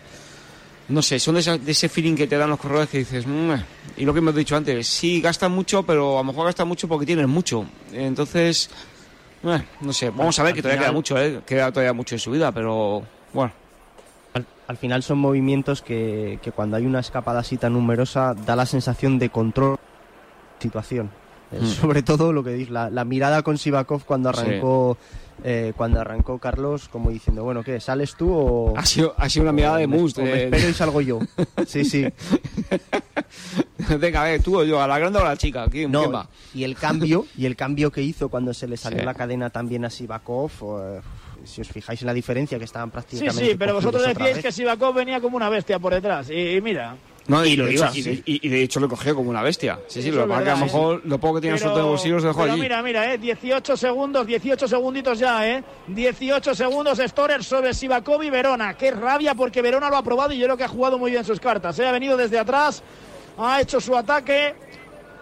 no sé, son de, esa- de ese feeling que te dan los corredores que dices, "Mm", y lo que hemos dicho antes, sí, gastan mucho, pero a lo mejor gastan mucho porque tienen mucho. Entonces, eh, no sé, vamos a ver que todavía queda mucho, ¿eh? queda todavía mucho en su vida, pero bueno. Al, al final son movimientos que, que cuando hay una escapada así tan numerosa da la sensación de control situación. Eh, Mm. Sobre todo lo que dices, la, la mirada con Sivakov cuando Sí. arrancó eh, cuando arrancó Carlos, como diciendo, bueno, ¿qué? ¿Sales tú o...? Ha sido, ha sido una mirada de mus. me de- espero y salgo yo. Sí, sí. Venga, a ver, tú o yo, a la grande o a la chica, ¿quién, No, quién va? y el cambio y el cambio que hizo cuando se le salió Sí. la cadena también a Sivakov, eh, si os fijáis en la diferencia que estaban Sí, prácticamente sí, pero vosotros decíais que Sivakov venía como una bestia por detrás. Y, y mira. No, y, Y lo de iba, hecho, y, sí. de, y- y de hecho lo cogió como una bestia. Sí, sí, lo que a lo verdad, mejor lo poco que tiene suelto de bolsillos lo dejó pero allí. mira, mira, eh, 18 segundos, 18 segunditos ya, ¿eh? 18 segundos Storer sobre Sivakov y Verona. Qué rabia porque Verona lo ha probado y yo creo que ha jugado muy bien sus cartas. ¿eh? Ha venido desde atrás, ha hecho su ataque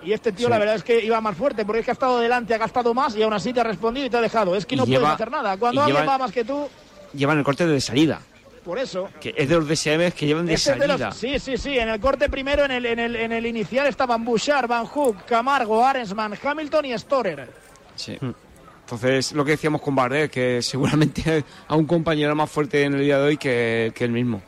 y este tío Sí. la verdad es que iba más fuerte porque es que ha estado delante, ha gastado más y aún así te ha respondido y te ha dejado. Es que no lleva- puedes hacer nada. Cuando alguien lleva- va más que tú, Llevan el corte de salida, por eso. que es de los DSM que llevan de Este de salida. los- sí, sí, sí. En el corte primero, en el, en el, en el inicial estaban Bouchard, Van Hook, Camargo, Arensman, Hamilton y Storer. Sí. Entonces, lo que decíamos con Bardet, que seguramente a un compañero más fuerte en el día de hoy que, que él mismo.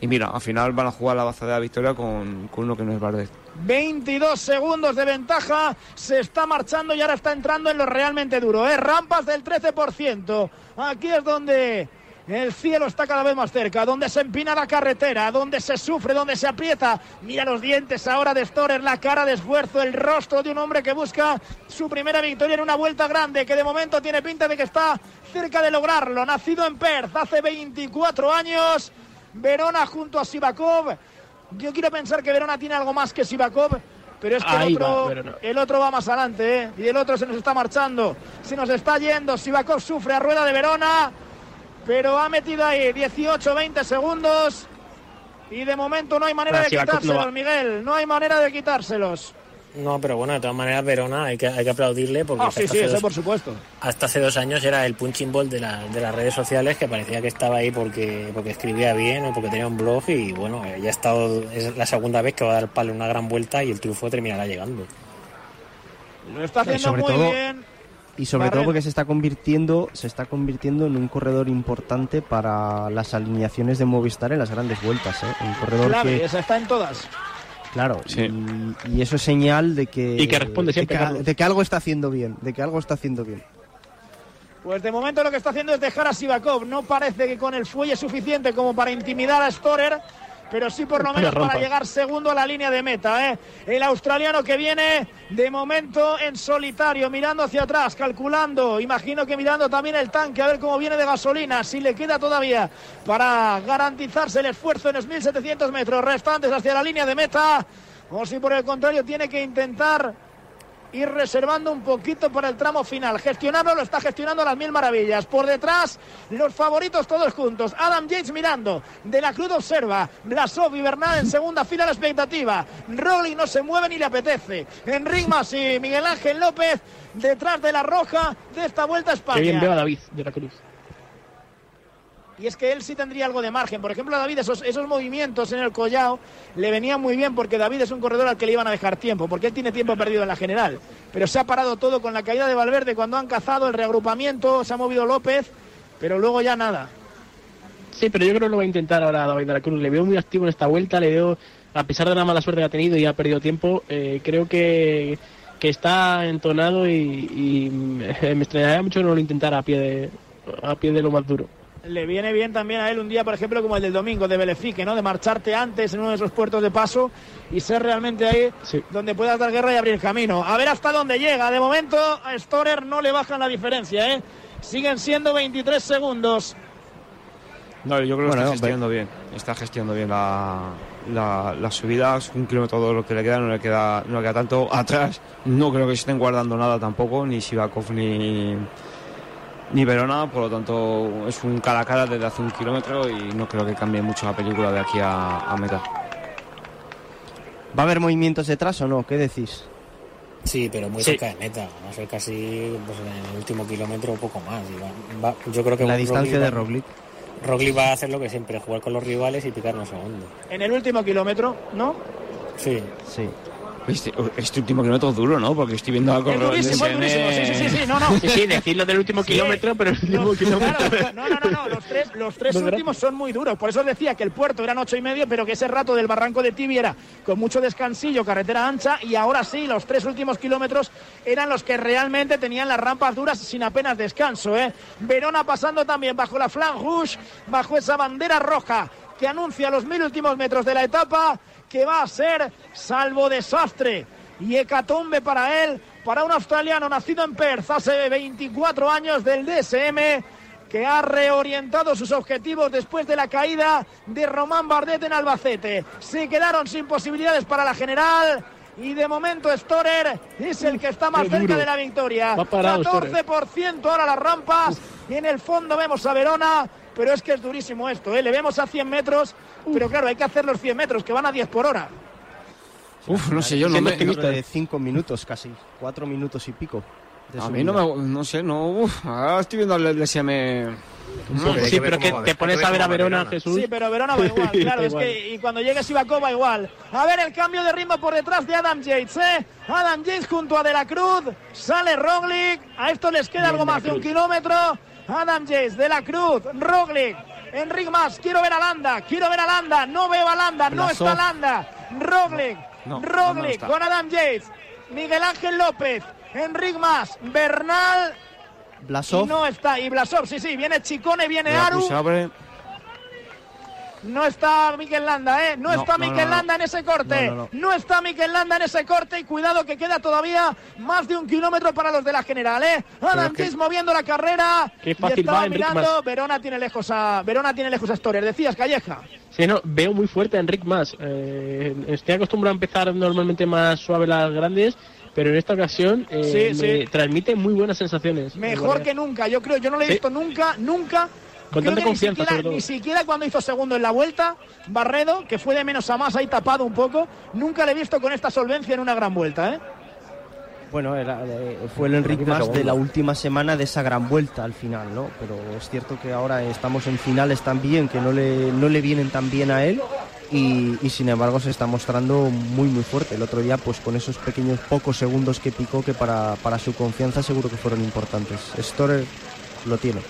Y mira, al final van a jugar la baza de la victoria con, con uno que no es Bardet. 22 segundos de ventaja, se está marchando y ahora está entrando en lo realmente duro, ¿eh? Rampas del 13%. Aquí es donde el cielo está cada vez más cerca, donde se empina la carretera, donde se sufre, donde se aprieta. Mira los dientes ahora de Storer, la cara de esfuerzo, el rostro de un hombre que busca su primera victoria en una vuelta grande, que de momento tiene pinta de que está cerca de lograrlo. Nacido en Perth hace 24 años, Verona junto a Sivakov. Yo quiero pensar que Verona tiene algo más que Sivakov, pero es que Ahí el va, otro, Verona. el otro va más adelante, ¿eh? Y el otro se nos está marchando, se nos está yendo. Sivakov sufre a rueda de Verona, pero ha metido ahí 18, 20 segundos. Y de momento no hay manera Ahora de no quitárselos, va. Miguel. No hay manera de quitárselos. No, pero bueno, de todas maneras, Verona hay que, hay que aplaudirle porque Ah, hasta sí, hace sí, eso dos- por supuesto. hasta hace dos años era el punching ball de, la- de las redes sociales que parecía que estaba ahí porque, porque escribía bien o porque tenía un blog y bueno, eh, ya ha estado, es la segunda vez que va a dar palo una gran vuelta y el triunfo terminará llegando. Lo está haciendo sobre muy todo- bien. Y sobre Barrera. todo porque se está convirtiendo, se está convirtiendo en un corredor importante para las alineaciones de Movistar en las grandes vueltas, ¿eh? Un corredor Clave, que esa está en todas. Claro, y, y eso es señal de que Y que responde siempre, de que, Carlos. de que algo está haciendo bien, de que algo está haciendo bien. Pues de momento lo que está haciendo es dejar a Sivakov. No parece que con el fuelle suficiente como para intimidar a Storer, pero sí por lo menos para llegar segundo a la línea de meta. ¿eh? El australiano que viene de momento en solitario, mirando hacia atrás, calculando, imagino que mirando también el tanque, a ver cómo viene de gasolina, si le queda todavía para garantizarse el esfuerzo en los 1700 metros restantes hacia la línea de meta, o si por el contrario tiene que intentar ir reservando un poquito para el tramo final. Gestionarlo lo está gestionando a las mil maravillas. Por detrás, los favoritos todos juntos. Adam Yates mirando. De la Cruz observa. Blasov y Bernal en segunda fila a la expectativa. Rolling no se mueve ni le apetece. Enric Mas y Miguel Ángel López detrás de la roja de esta vuelta a España. Qué bien veo a David de la Cruz. Y es que él sí tendría algo de margen. Por ejemplo, a David, esos, esos movimientos en el collao le venían muy bien porque David es un corredor al que le iban a dejar tiempo, porque él tiene tiempo perdido en la general. Pero se ha parado todo con la caída de Valverde cuando han cazado el reagrupamiento, se ha movido López, pero luego ya nada. Sí, pero yo creo que lo va a intentar ahora David de la Cruz. Le veo muy activo en esta vuelta, le veo, a pesar de la mala suerte que ha tenido y ha perdido tiempo, eh, creo que, que está entonado y, y me extrañaría mucho no lo intentara a pie de, a pie de lo más duro. Le viene bien también a él un día, por ejemplo, como el del domingo de Belefique, ¿no? De marcharte antes en uno de esos puertos de paso y ser realmente ahí donde puedas dar guerra y abrir camino. A ver hasta dónde llega. De momento a Storer no le bajan la diferencia, ¿eh? Siguen siendo 23 segundos. No, yo creo que Bueno, está gestionando bien. Está gestionando bien la, la, la subida. Es un kilómetro todo lo que le queda, no le queda, no le queda tanto. Atrás no creo que se estén guardando nada tampoco, ni Sivakov ni, ni Verona. Por lo tanto, es un cara a cara desde hace un kilómetro y no creo que cambie mucho la película de aquí a, a meta. ¿Va a haber movimientos detrás o no? ¿Qué decís? Sí, pero muy Sí. cerca de meta. Va a ser casi pues, en el último kilómetro o poco más. Y va- va- yo creo que La Roglic distancia va- de Roglic. Roglic va a hacer lo que siempre, jugar con los rivales y picar un segundo. En el último kilómetro, ¿no? Sí. Sí. Este, este último kilómetro es duro, ¿no? Porque estoy viendo a Es correr durísimo, es durísimo. Sí, sí, sí, sí, no, no. Sí, sí, decirlo del último Sí. kilómetro, pero el último kilómetro. Claro, no, no, no, no, los tres, los tres No es últimos son muy duros. Por eso os decía que el puerto eran ocho y medio, pero que ese rato del barranco de Tibi era con mucho descansillo, carretera ancha, y ahora sí, los tres últimos kilómetros eran los que realmente tenían las rampas duras sin apenas descanso. ¿eh? Verona pasando también bajo la flan rouge, bajo esa bandera roja que anuncia los mil últimos metros de la etapa, que va a ser salvo desastre y hecatombe para él, para un australiano nacido en Perth hace 24 años del DSM, que ha reorientado sus objetivos después de la caída de Román Bardet en Albacete. Se quedaron sin posibilidades para la general. Y de momento Storer es el que está más cerca de la victoria. Va parado, 14% ahora las rampas. Y en el fondo vemos a Verona. Pero es que es durísimo esto, ¿eh? Le vemos a 100 metros. Pero claro, hay que hacer los 100 metros, que van a 10 por hora. Uf, no sé, yo no me... de 5 minutos casi, 4 minutos y pico. A mí no me... No sé, no... uf, ahora estoy viendo el DSM... Sí, pero que te pones a ver a Verona, Jesús. Sí, pero Verona va igual, claro, es que y cuando llegue Sivakov va igual. A ver el cambio de ritmo por detrás de Adam Yates, ¿eh? Adam Yates junto a De la Cruz, sale Roglic, a esto les queda algo más de un kilómetro. Adam Yates, De la Cruz, Roglic, Enric Mas, quiero ver a Landa, quiero ver a Landa, no veo a Landa, no está Landa, Roglic, No, no, Roglic no con Adam Yates, Miguel Ángel López, Enric Mas, Bernal, Blasov. y no está, y Blasov, sí, sí, viene Chicone, viene Aru. No está Mikel Landa, ¿eh? No, No, está no, no. Landa en ese corte. No, No, no, no. está Mikel Landa en ese corte. Y cuidado que queda todavía más de un kilómetro para los de la general, ¿eh? Yates moviendo la carrera. Qué y fácil estaba va mirando. Mas. Verona tiene lejos a Verona tiene lejos a Storer. Decías, Calleja. Sí, no, veo muy fuerte a Enric más. Eh, estoy acostumbrado a empezar normalmente más suave las grandes, pero en esta ocasión eh, Sí, me sí. transmite muy buenas sensaciones. Mejor que nunca, yo creo. Yo no le he Sí. visto nunca, nunca. Con tanta confianza, ni siquiera, ni siquiera cuando hizo segundo en la vuelta, Barredo, que fue de menos a más ahí tapado un poco, nunca le he visto con esta solvencia en una gran vuelta, ¿eh? Bueno, era- eh, fue el Enric más de la última semana de esa gran vuelta al final, ¿no? Pero es cierto que ahora estamos en finales también, que no le, no le vienen tan bien a él y, y sin embargo se está mostrando muy muy fuerte. El otro día pues con esos pequeños pocos segundos que picó que para, para su confianza seguro que fueron importantes. Storer lo tiene.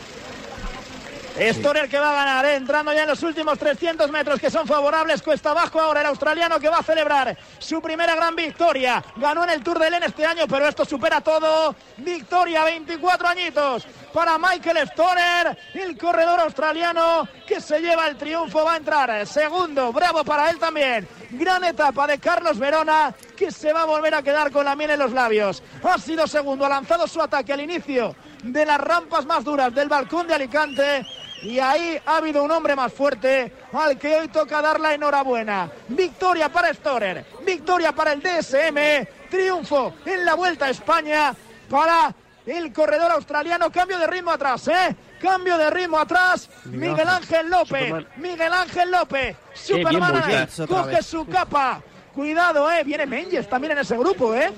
Storer que va a ganar, ¿eh? entrando ya en los últimos 300 metros que son favorables. Cuesta abajo ahora el australiano que va a celebrar su primera gran victoria. Ganó en el Tour de Len este año, pero esto supera todo. Victoria, 24 añitos para Michael Storer, el corredor australiano que se lleva el triunfo. Va a entrar segundo, bravo para él también. Gran etapa de Carlos Verona que se va a volver a quedar con la miel en los labios. Ha sido segundo, ha lanzado su ataque al inicio de las rampas más duras del balcón de Alicante. Y ahí ha habido un hombre más fuerte al que hoy toca dar la enhorabuena. Victoria para Storer, victoria para el DSM, triunfo en la Vuelta a España para el corredor australiano. Cambio de ritmo atrás, ¿eh? Cambio de ritmo atrás. Miguel Ángel López, Superman. Miguel Ángel López, Superman coge su capa. Cuidado, ¿eh? Viene Menges también en ese grupo, ¿eh?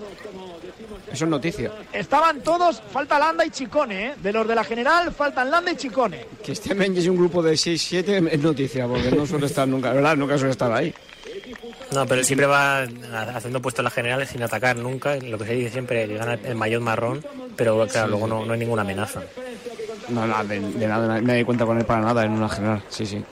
Eso es noticia. Estaban todos, falta Landa y Chicone, ¿eh? De los de la general, faltan Landa y Chicone. Que esté Menges un grupo de 6-7 es noticia, porque no suele estar nunca, ¿verdad? Nunca suele estar ahí. No, pero él siempre va haciendo puestos en las generales sin atacar nunca. Lo que se dice siempre gana el maillot marrón, pero claro, Sí, luego no, no hay ninguna amenaza. No, nada, de, de nada, nadie cuenta con él para nada en una general, sí, sí.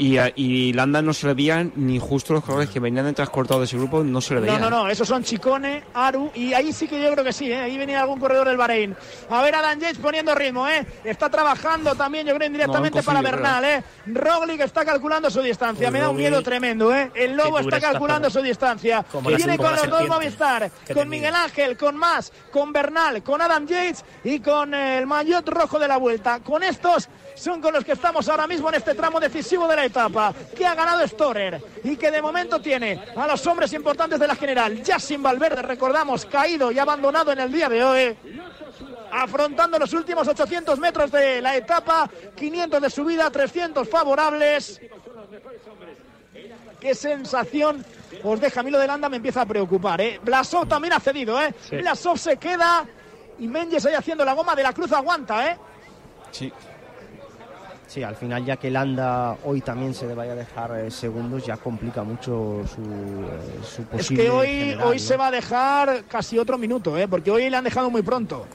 Y, a- y Landa no se le veían ni justo los corredores que venían detrás cortados de ese grupo, no se le No, veían. no, no, esos son Chicone, Aru, y ahí sí que yo creo que sí, ¿eh? ahí venía algún corredor del Bahrein. A ver a Dan Yates poniendo ritmo, ¿eh? Está trabajando también, yo creo, indirectamente No, para Bernal, ¿eh? Roglic está calculando su distancia, Uy, me da un miedo tremendo, ¿eh? El Lobo está calculando su distancia. La- Viene con los dos. Movistar, con Miguel Ángel, con Más, con Bernal, con Adam Yates y con el maillot rojo de la vuelta. Con estos son con los que estamos ahora mismo en este tramo decisivo de la etapa, que ha ganado Storer y que de momento tiene a los hombres importantes de la general, ya sin Valverde, recordamos, caído y abandonado en el día de hoy. Afrontando los últimos 800 metros de la etapa, 500 de subida, 300 favorables. Qué sensación os deja a mí lo de Landa, me empieza a preocupar. ¿eh? Blasov también ha cedido, ¿eh? Sí. Blasov se queda y Menges ahí haciendo la goma de la cruz aguanta, ¿eh? Sí. Sí, al final ya que Landa hoy también se le vaya a dejar eh, segundos ya complica mucho su, eh, su Es que hoy, general, hoy ¿no? se va a dejar casi otro minuto, ¿eh? Porque hoy le han dejado muy pronto.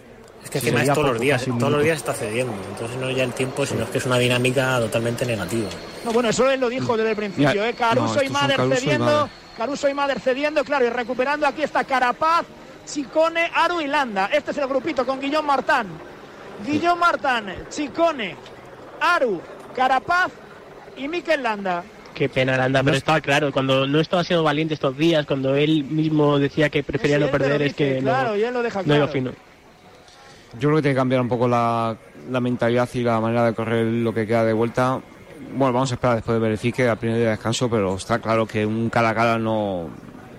Es que Sí, encima es todos los días, todos los días está cediendo. Entonces no es ya el tiempo, sino es que es una dinámica totalmente negativa. No, bueno, eso él lo dijo desde el principio, ¿eh? Caruso no, y Mader Caruso y cediendo. Mader. Caruso y Mader cediendo, claro, y recuperando aquí está Carapaz, Chicone, Aru y Landa. Este es el grupito con Guillón Martán. Guillón Martán, Chicone, Aru, Carapaz y Mikel Landa. Qué pena, Landa, pero estaba claro, cuando no estaba siendo valiente estos días, cuando él mismo decía que prefería Sí, no perder, es que claro, no, y él lo deja no iba claro. fino. Yo creo que tiene que cambiar un poco la, la mentalidad y la manera de correr lo que queda de vuelta. Bueno, vamos a esperar después de verifique al primer día de descanso, pero está claro que un cara a cara no.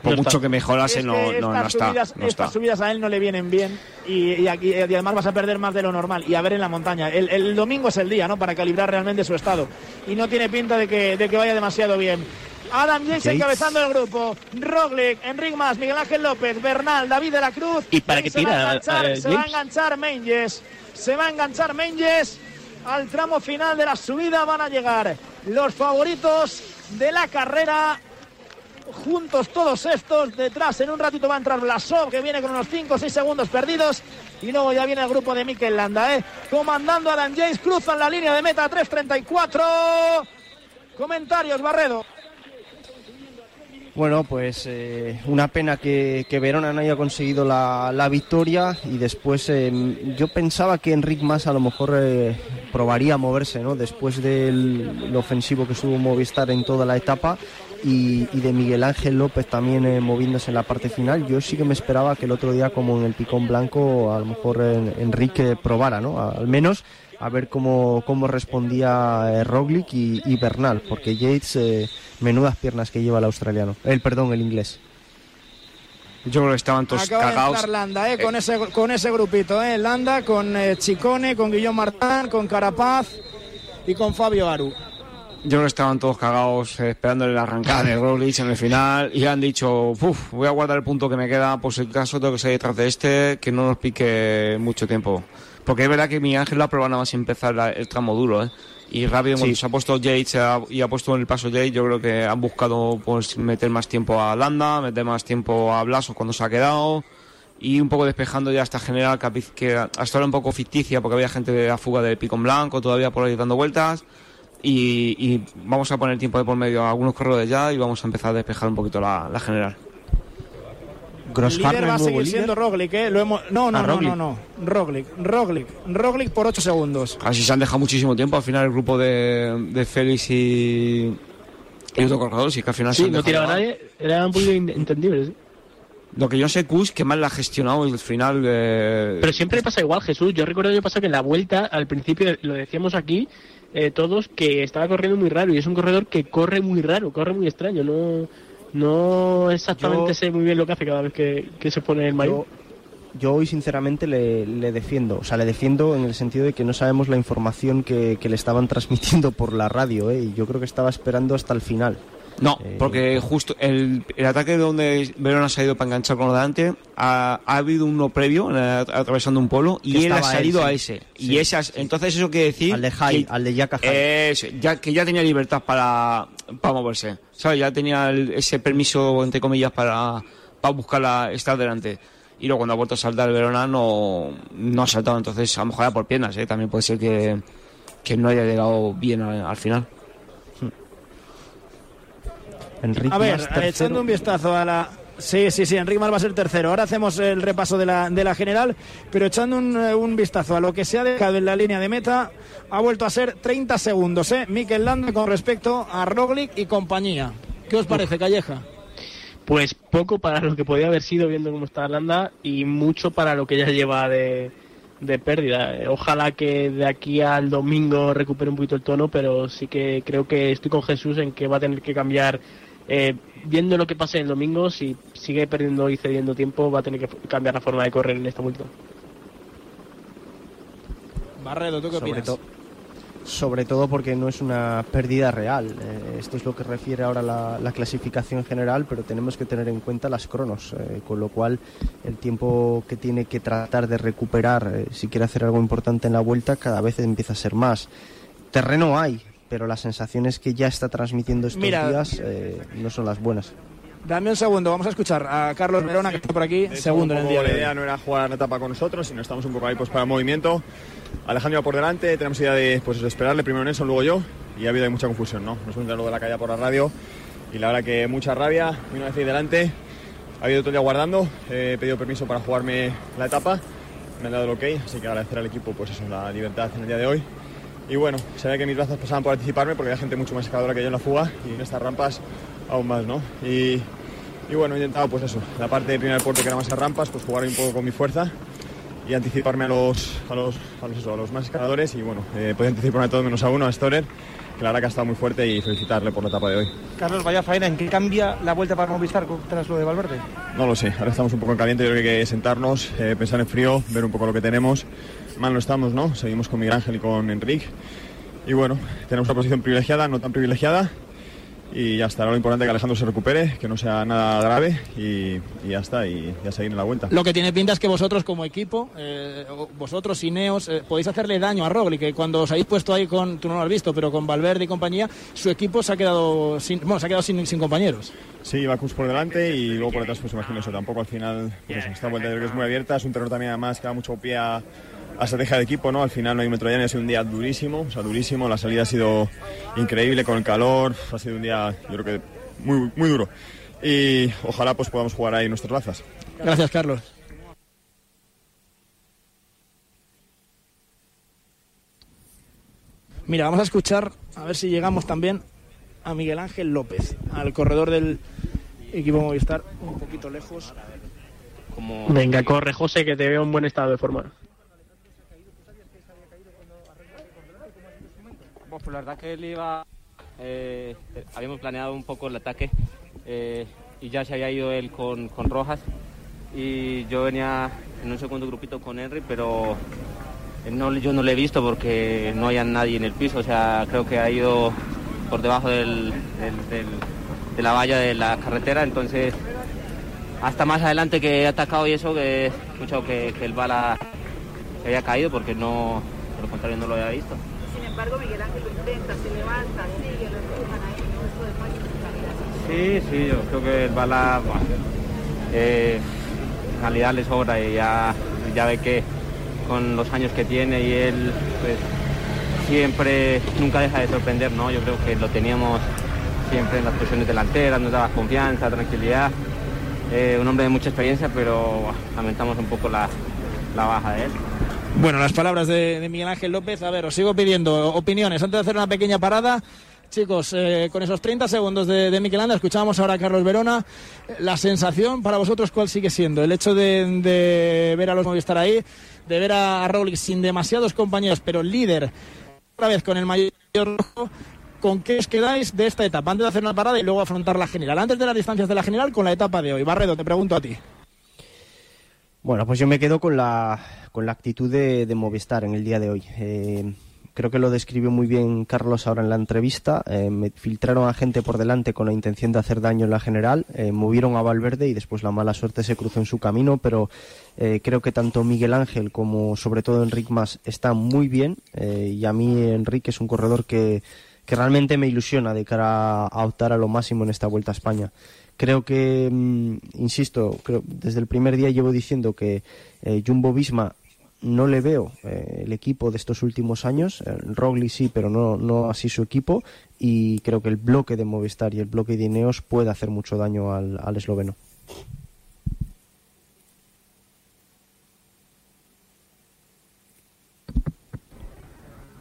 Por No está. mucho que mejorase, Es no, que no, estas no está. subidas, no estas está. subidas a él no le vienen bien y, y aquí- y además vas a perder más de lo normal. Y a ver en la montaña. El, el domingo es el día, ¿no? Para calibrar realmente su estado. Y no tiene pinta de que, de que vaya demasiado bien. Adam Yates encabezando el grupo. Roglic, Enric Mas, Miguel Ángel López, Bernal, David de la Cruz. ¿Y para qué se va a tira, enganchar, eh, se va a enganchar Menges. Se va a enganchar Menges. Al tramo final de la subida van a llegar los favoritos de la carrera juntos todos estos. Detrás en un ratito va a entrar Blasov, que viene con unos 5 o 6 segundos perdidos. Y luego ya viene el grupo de Mikel Landa, ¿eh? comandando a Dan James. Cruzan la línea de meta 3.34. Comentarios, Barredo. Bueno, pues eh, una pena que, que Verona no haya conseguido la, la victoria y después eh, yo pensaba que Enric Mas a lo mejor eh, probaría a moverse, ¿no? Después del ofensivo que subo Movistar en toda la etapa y, y de Miguel Ángel López también eh, moviéndose en la parte final. Yo sí que me esperaba que el otro día, como en el Picón Blanco, a lo mejor eh, Enrique probara, ¿no? Al menos a ver cómo, cómo respondía eh, Roglic y, y Bernal, porque Yates, eh, menudas piernas que lleva el australiano, el perdón, el inglés. Yo creo que estaban todos Acaba de cagados. Landa, ¿eh? Con, ese, con ese grupito. ¿eh? Landa con eh, Chicone, con Guillón Martán, con Carapaz y con Fabio Aru. Yo creo que estaban todos cagados eh, esperando la arrancada de Roglic en el final y han dicho, "Uf, voy a guardar el punto que me queda por si el caso tengo que salir detrás de este, que no nos pique mucho tiempo. Porque es verdad que mi Ángel lo ha probado nada más empezar la- el tramo duro, ¿eh? Y rápido, cuando se ha puesto Yates y ha puesto en el paso Yates, yo creo que han buscado pues meter más tiempo a Landa, meter más tiempo a Blaso cuando se ha quedado y un poco despejando ya esta general que, que hasta ahora un poco ficticia porque había gente de la fuga de pico en blanco todavía por ahí dando vueltas y, y vamos a poner tiempo de por medio a algunos corredores ya y vamos a empezar a despejar un poquito la, la general. El líder va a seguir siendo Roglic, ¿eh? Lo hemos... No, no, Ah, no, Roglic. no, no. Roglic, Roglic, Roglic por 8 segundos. Casi se han dejado muchísimo tiempo al final el grupo de, de Félix y, y otro corredor, sí que al final se Sí, han no tiraba nadie, era un poquito entendible. sí. Lo que yo sé, Kush, que mal la ha gestionado el final. eh, Pero siempre pasa igual, Jesús. Yo recuerdo año pasado que en la vuelta, al principio, lo decíamos aquí, eh, todos, que estaba corriendo muy raro. Y es un corredor que corre muy raro, corre muy extraño. No, no exactamente Yo- sé muy bien lo que hace cada vez que, que se pone el maillot. Yo hoy sinceramente le, le defiendo, o sea, le defiendo en el sentido de que no sabemos la información que, que le estaban transmitiendo por la radio, ¿eh? y yo creo que estaba esperando hasta el final. No, Eh, porque justo el, el ataque donde Verona ha ido para enganchar con lo delante, ha, ha habido uno previo, eh, atravesando un polo, y él ha él, salido sí. a ese. Sí, y esas, entonces eso quiere decir... Al de Jai, que- al de Yaka. Eso, ya, que ya tenía libertad para, para moverse. ¿Sabes? Ya tenía el- ese permiso, entre comillas, para, para buscar la, estar delante. Y luego cuando ha vuelto a saltar el Verona no, no ha saltado, entonces a lo mejor era por piernas, ¿eh? También puede ser que, que no haya llegado bien al, al final. A ver, echando un vistazo a la. Sí, sí, sí, Enrique Mar va a ser tercero. Ahora hacemos el repaso de la, de la general, pero echando un, eh, un vistazo a lo que se ha dejado en la línea de meta, ha vuelto a ser 30 segundos, ¿eh? Mikel Landa con respecto a Roglic y compañía. ¿Qué os parece, Calleja? Pues poco para lo que podía haber sido viendo cómo está Landa y mucho para lo que ya lleva de, de pérdida. Eh, Ojalá que de aquí al domingo recupere un poquito el tono, pero sí que creo que estoy con Jesús en que va a tener que cambiar. Eh, viendo lo que pase el domingo, si sigue perdiendo y cediendo tiempo, va a tener que cambiar la forma de correr en esta vuelta. Barredo, ¿tú qué sobre, opinas? to- sobre todo porque no es una pérdida real. Eh, esto es lo que refiere ahora la, la clasificación general, pero tenemos que tener en cuenta las cronos, eh, con lo cual el tiempo que tiene que tratar de recuperar eh, si quiere hacer algo importante en la vuelta cada vez empieza a ser más. Terreno hay, pero las sensaciones que ya está transmitiendo estos Mira. días eh, no son las buenas. Dame un segundo, vamos a escuchar a Carlos Verona, que está por aquí, segundo en el día La idea no era jugar la etapa con nosotros, sino estamos un poco ahí pues para el movimiento. Alejandro va por delante, tenemos idea de pues, esperarle primero Nelson, luego yo, y ha habido ahí mucha confusión, ¿no? Nos hemos luego de la calle por la radio, y la verdad que mucha rabia, una vez ahí delante, ha habido todo el día guardando, he pedido permiso para jugarme la etapa, me han dado el ok, así que agradecer al equipo pues eso, la libertad en el día de hoy. Y bueno, ve que mis brazos pasaban por anticiparme porque había gente mucho más escaladora que yo en la fuga y en estas rampas aún más, ¿no? Y, y bueno, he intentado pues eso, la parte de primer puerto que era más a rampas, pues jugar un poco con mi fuerza y anticiparme a los, a los, a los, eso, a los más escaladores y bueno, eh, podía anticiparme a todos menos a uno, a Storer, que la verdad que ha estado muy fuerte y felicitarle por la etapa de hoy. Carlos, vaya faena, ¿en qué cambia la vuelta para Movistar tras lo de Valverde? No lo sé, ahora estamos un poco en caliente, yo creo que hay que sentarnos, eh, pensar en frío, ver un poco lo que tenemos. Mal no estamos, ¿no? Seguimos con Miguel Ángel y con Enrique. Y bueno, tenemos una posición privilegiada, no tan privilegiada. Y ya está, ahora lo importante es que Alejandro se recupere, que no sea nada grave y, y ya está, y ya seguir en la vuelta. Lo que tiene pinta es que vosotros como equipo, eh, vosotros Ineos, eh, podéis hacerle daño a Roglic, que cuando os habéis puesto ahí con, tú no lo has visto, pero con Valverde y compañía, su equipo se ha quedado sin, bueno, se ha quedado sin, sin compañeros. Sí, Bacus por delante y luego por detrás, pues imagino eso. Tampoco al final, pues esta vuelta yo creo que es muy abierta. Es un terreno también, además, que da mucho pie a, a estrategia de equipo, ¿no? Al final no hay metro llano, ha sido un día durísimo, o sea, durísimo. La salida ha sido increíble con el calor. Ha sido un día, yo creo que muy, muy duro. Y ojalá pues podamos jugar ahí nuestras bazas. Gracias, Carlos. Mira, vamos a escuchar, a ver si llegamos también a Miguel Ángel López, al corredor del equipo Movistar, un poquito lejos. Venga, corre, José, que te veo en buen estado de forma. Pues la verdad que él iba. eh, habíamos planeado un poco el ataque eh, y ya se había ido él con, con Rojas. Y yo venía en un segundo grupito con Henry, pero yo no le he visto porque no hay nadie en el piso. O sea, creo que ha ido por debajo de la valla de la carretera. Entonces, hasta más adelante que he atacado y eso, que he escuchado que, que el bala se había caído porque no, por lo contrario, no lo había visto. Miguel se levanta, sigue, Sí, sí, yo creo que el bala, bueno, eh, calidad le sobra y ya, ya ve que con los años que tiene y él pues siempre, nunca deja de sorprender, ¿no? Yo creo que lo teníamos siempre en las posiciones delanteras, nos daba confianza, tranquilidad. Eh, un hombre de mucha experiencia, pero lamentamos un poco la, la baja de él. Bueno, las palabras de, Miguel Ángel López. A ver, os sigo pidiendo opiniones antes de hacer una pequeña parada. Chicos, eh, con esos 30 segundos de, de Miquel Anda, escuchábamos ahora a Carlos Verona. La sensación para vosotros, ¿cuál sigue siendo? El hecho de, ver a los Movistar ahí, de ver a, a Roglic sin demasiados compañeros, pero líder, otra vez con el mayor rojo. ¿Con qué os quedáis de esta etapa? Antes de hacer una parada y luego afrontar la general. Antes de las distancias de la general, con la etapa de hoy. Barredo, te pregunto a ti. Bueno, pues yo me quedo con la, con la actitud de, Movistar en el día de hoy. Eh, creo que lo describió muy bien Carlos ahora en la entrevista. Eh, me filtraron a gente por delante con la intención de hacer daño en la general, eh, movieron a Valverde y después la mala suerte se cruzó en su camino, pero eh, creo que tanto Miguel Ángel como sobre todo Enric Mas están muy bien y a mí Enrique es un corredor que, que realmente me ilusiona de cara a optar a lo máximo en esta Vuelta a España. Creo que, mm, insisto, creo, desde el primer día llevo diciendo que eh, Jumbo Visma no le veo eh, el equipo de estos últimos años. Eh, Roglic sí, pero no, no así su equipo. Y creo que el bloque de Movistar y el bloque de Ineos puede hacer mucho daño al, al esloveno.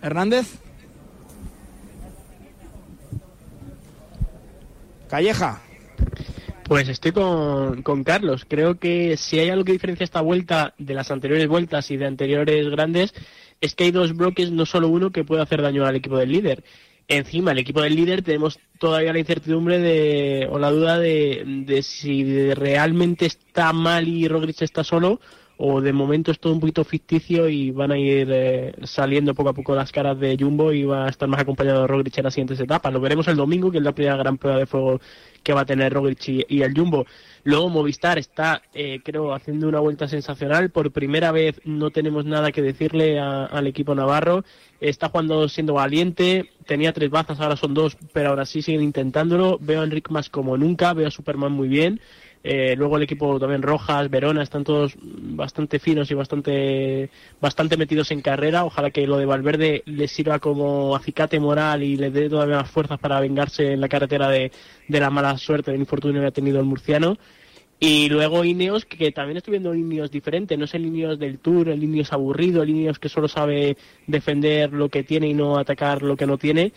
Hernández. Calleja. Pues estoy con, con Carlos. Creo que si hay algo que diferencia esta vuelta de las anteriores vueltas y de anteriores grandes, es que hay dos bloques, no solo uno, que puede hacer daño al equipo del líder. Encima, el equipo del líder tenemos todavía la incertidumbre de, o la duda de, de si realmente está mal y Roglic está solo o de momento es todo un poquito ficticio y van a ir eh, saliendo poco a poco las caras de Jumbo y va a estar más acompañado de Roglic en las siguientes etapas. Lo veremos el domingo, que es la primera gran prueba de fuego que va a tener Roglic y, y el Jumbo. Luego Movistar está, eh, creo, haciendo una vuelta sensacional. Por primera vez no tenemos nada que decirle a- al equipo navarro. Está jugando siendo valiente. Tenía tres bazas, ahora son dos, pero ahora sí siguen intentándolo. Veo a Enric más como nunca, veo a Superman muy bien. Eh, luego el equipo también Rojas, Verona, están todos bastante finos y bastante, bastante metidos en carrera. Ojalá que lo de Valverde les sirva como acicate moral y le dé todavía más fuerzas para vengarse en la carretera de, de la mala suerte, del infortunio que ha tenido el murciano. Y luego Ineos, que también estoy viendo Ineos diferente, no es el Ineos del Tour, el Ineos aburrido, el Ineos que solo sabe defender lo que tiene y no atacar lo que no tiene.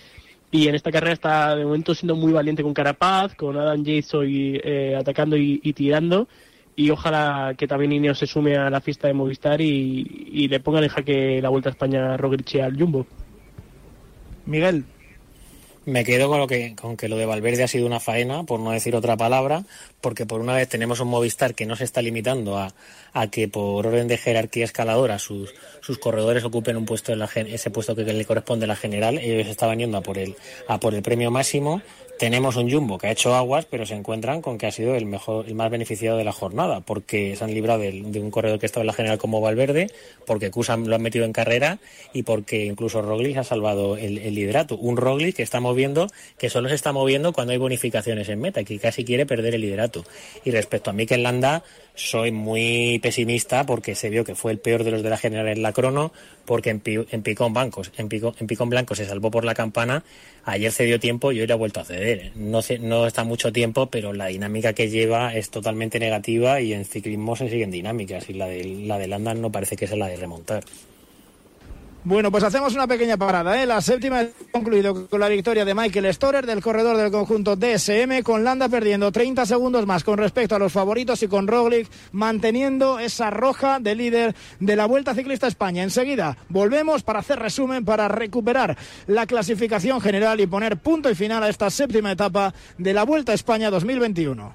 Y en esta carrera está de momento siendo muy valiente con Carapaz, con Adam Yates hoy eh, atacando y, tirando. Y ojalá que también Ineos se sume a la fiesta de Movistar y, y le pongan en jaque la Vuelta a España a Roglic y al Jumbo. Miguel. Me quedo con lo que con que lo de Valverde ha sido una faena, por no decir otra palabra, porque por una vez tenemos un Movistar que no se está limitando a, a que por orden de jerarquía escaladora sus, sus corredores ocupen un puesto en la ese puesto que le corresponde a la general. Ellos estaban yendo a por el a por el premio máximo. Tenemos un Jumbo que ha hecho aguas, pero se encuentran con que ha sido el mejor, el más beneficiado de la jornada, porque se han librado de, un corredor que estaba en la general como Valverde, porque Kusan lo han metido en carrera y porque incluso Roglic ha salvado el, el liderato. Un Roglic que está moviendo, que solo se está moviendo cuando hay bonificaciones en meta, que casi quiere perder el liderato. Y respecto a Mikel Landa, soy muy pesimista porque se vio que fue el peor de los de la general en la crono, porque en, en picón bancos, en picón, en picón blanco se salvó por la campana, ayer cedió tiempo y hoy ha vuelto a ceder. No, se- no está mucho tiempo, pero la dinámica que lleva es totalmente negativa y en ciclismo se siguen dinámicas y la de, la de no parece que sea la de remontar. Bueno, pues hacemos una pequeña parada. ¿eh? La séptima concluido con la victoria de Michael Storer del corredor del conjunto DSM, con Landa perdiendo 30 segundos más con respecto a los favoritos y con Roglic manteniendo esa roja de líder de la Vuelta Ciclista España. Enseguida volvemos para hacer resumen, para recuperar la clasificación general y poner punto y final a esta séptima etapa de la Vuelta a España 2021.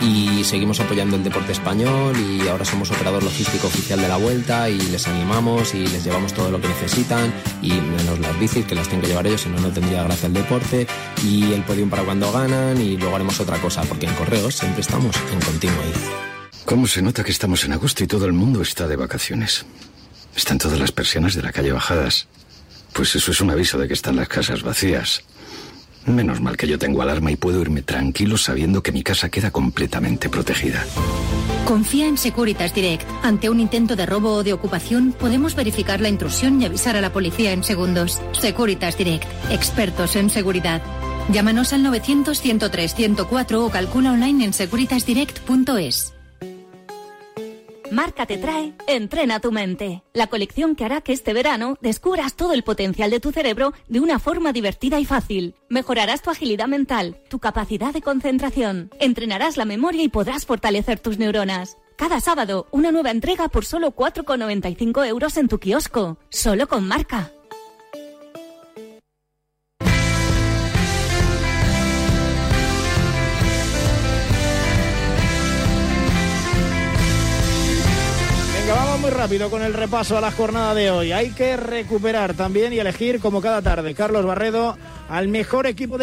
Y seguimos apoyando el deporte español y ahora somos operador logístico oficial de la vuelta y les animamos y les llevamos todo lo que necesitan y menos las bicis que las tienen que llevar ellos, si no, no tendría gracia el deporte y el podium para cuando ganan y luego haremos otra cosa porque en correos siempre estamos en continuo. ¿Cómo se nota que estamos en agosto y todo el mundo está de vacaciones? Están todas las persianas de la calle bajadas. Pues eso es un aviso de que están las casas vacías. Menos mal que yo tengo alarma y puedo irme tranquilo sabiendo que mi casa queda completamente protegida. Confía en Securitas Direct. Ante un intento de robo o de ocupación, podemos verificar la intrusión y avisar a la policía en segundos. Securitas Direct. Expertos en seguridad. Llámanos al 900-103-104 o calcula online en securitasdirect.es. Marca te trae Entrena tu mente, la colección que hará que este verano descubras todo el potencial de tu cerebro de una forma divertida y fácil. Mejorarás tu agilidad mental, tu capacidad de concentración, entrenarás la memoria y podrás fortalecer tus neuronas. Cada sábado, una nueva entrega por solo 4,95 euros en tu kiosco, solo con marca. Venga, vamos muy rápido con el repaso a la jornada de hoy. Hay que recuperar también y elegir, como cada tarde, Carlos Barredo, al mejor equipo de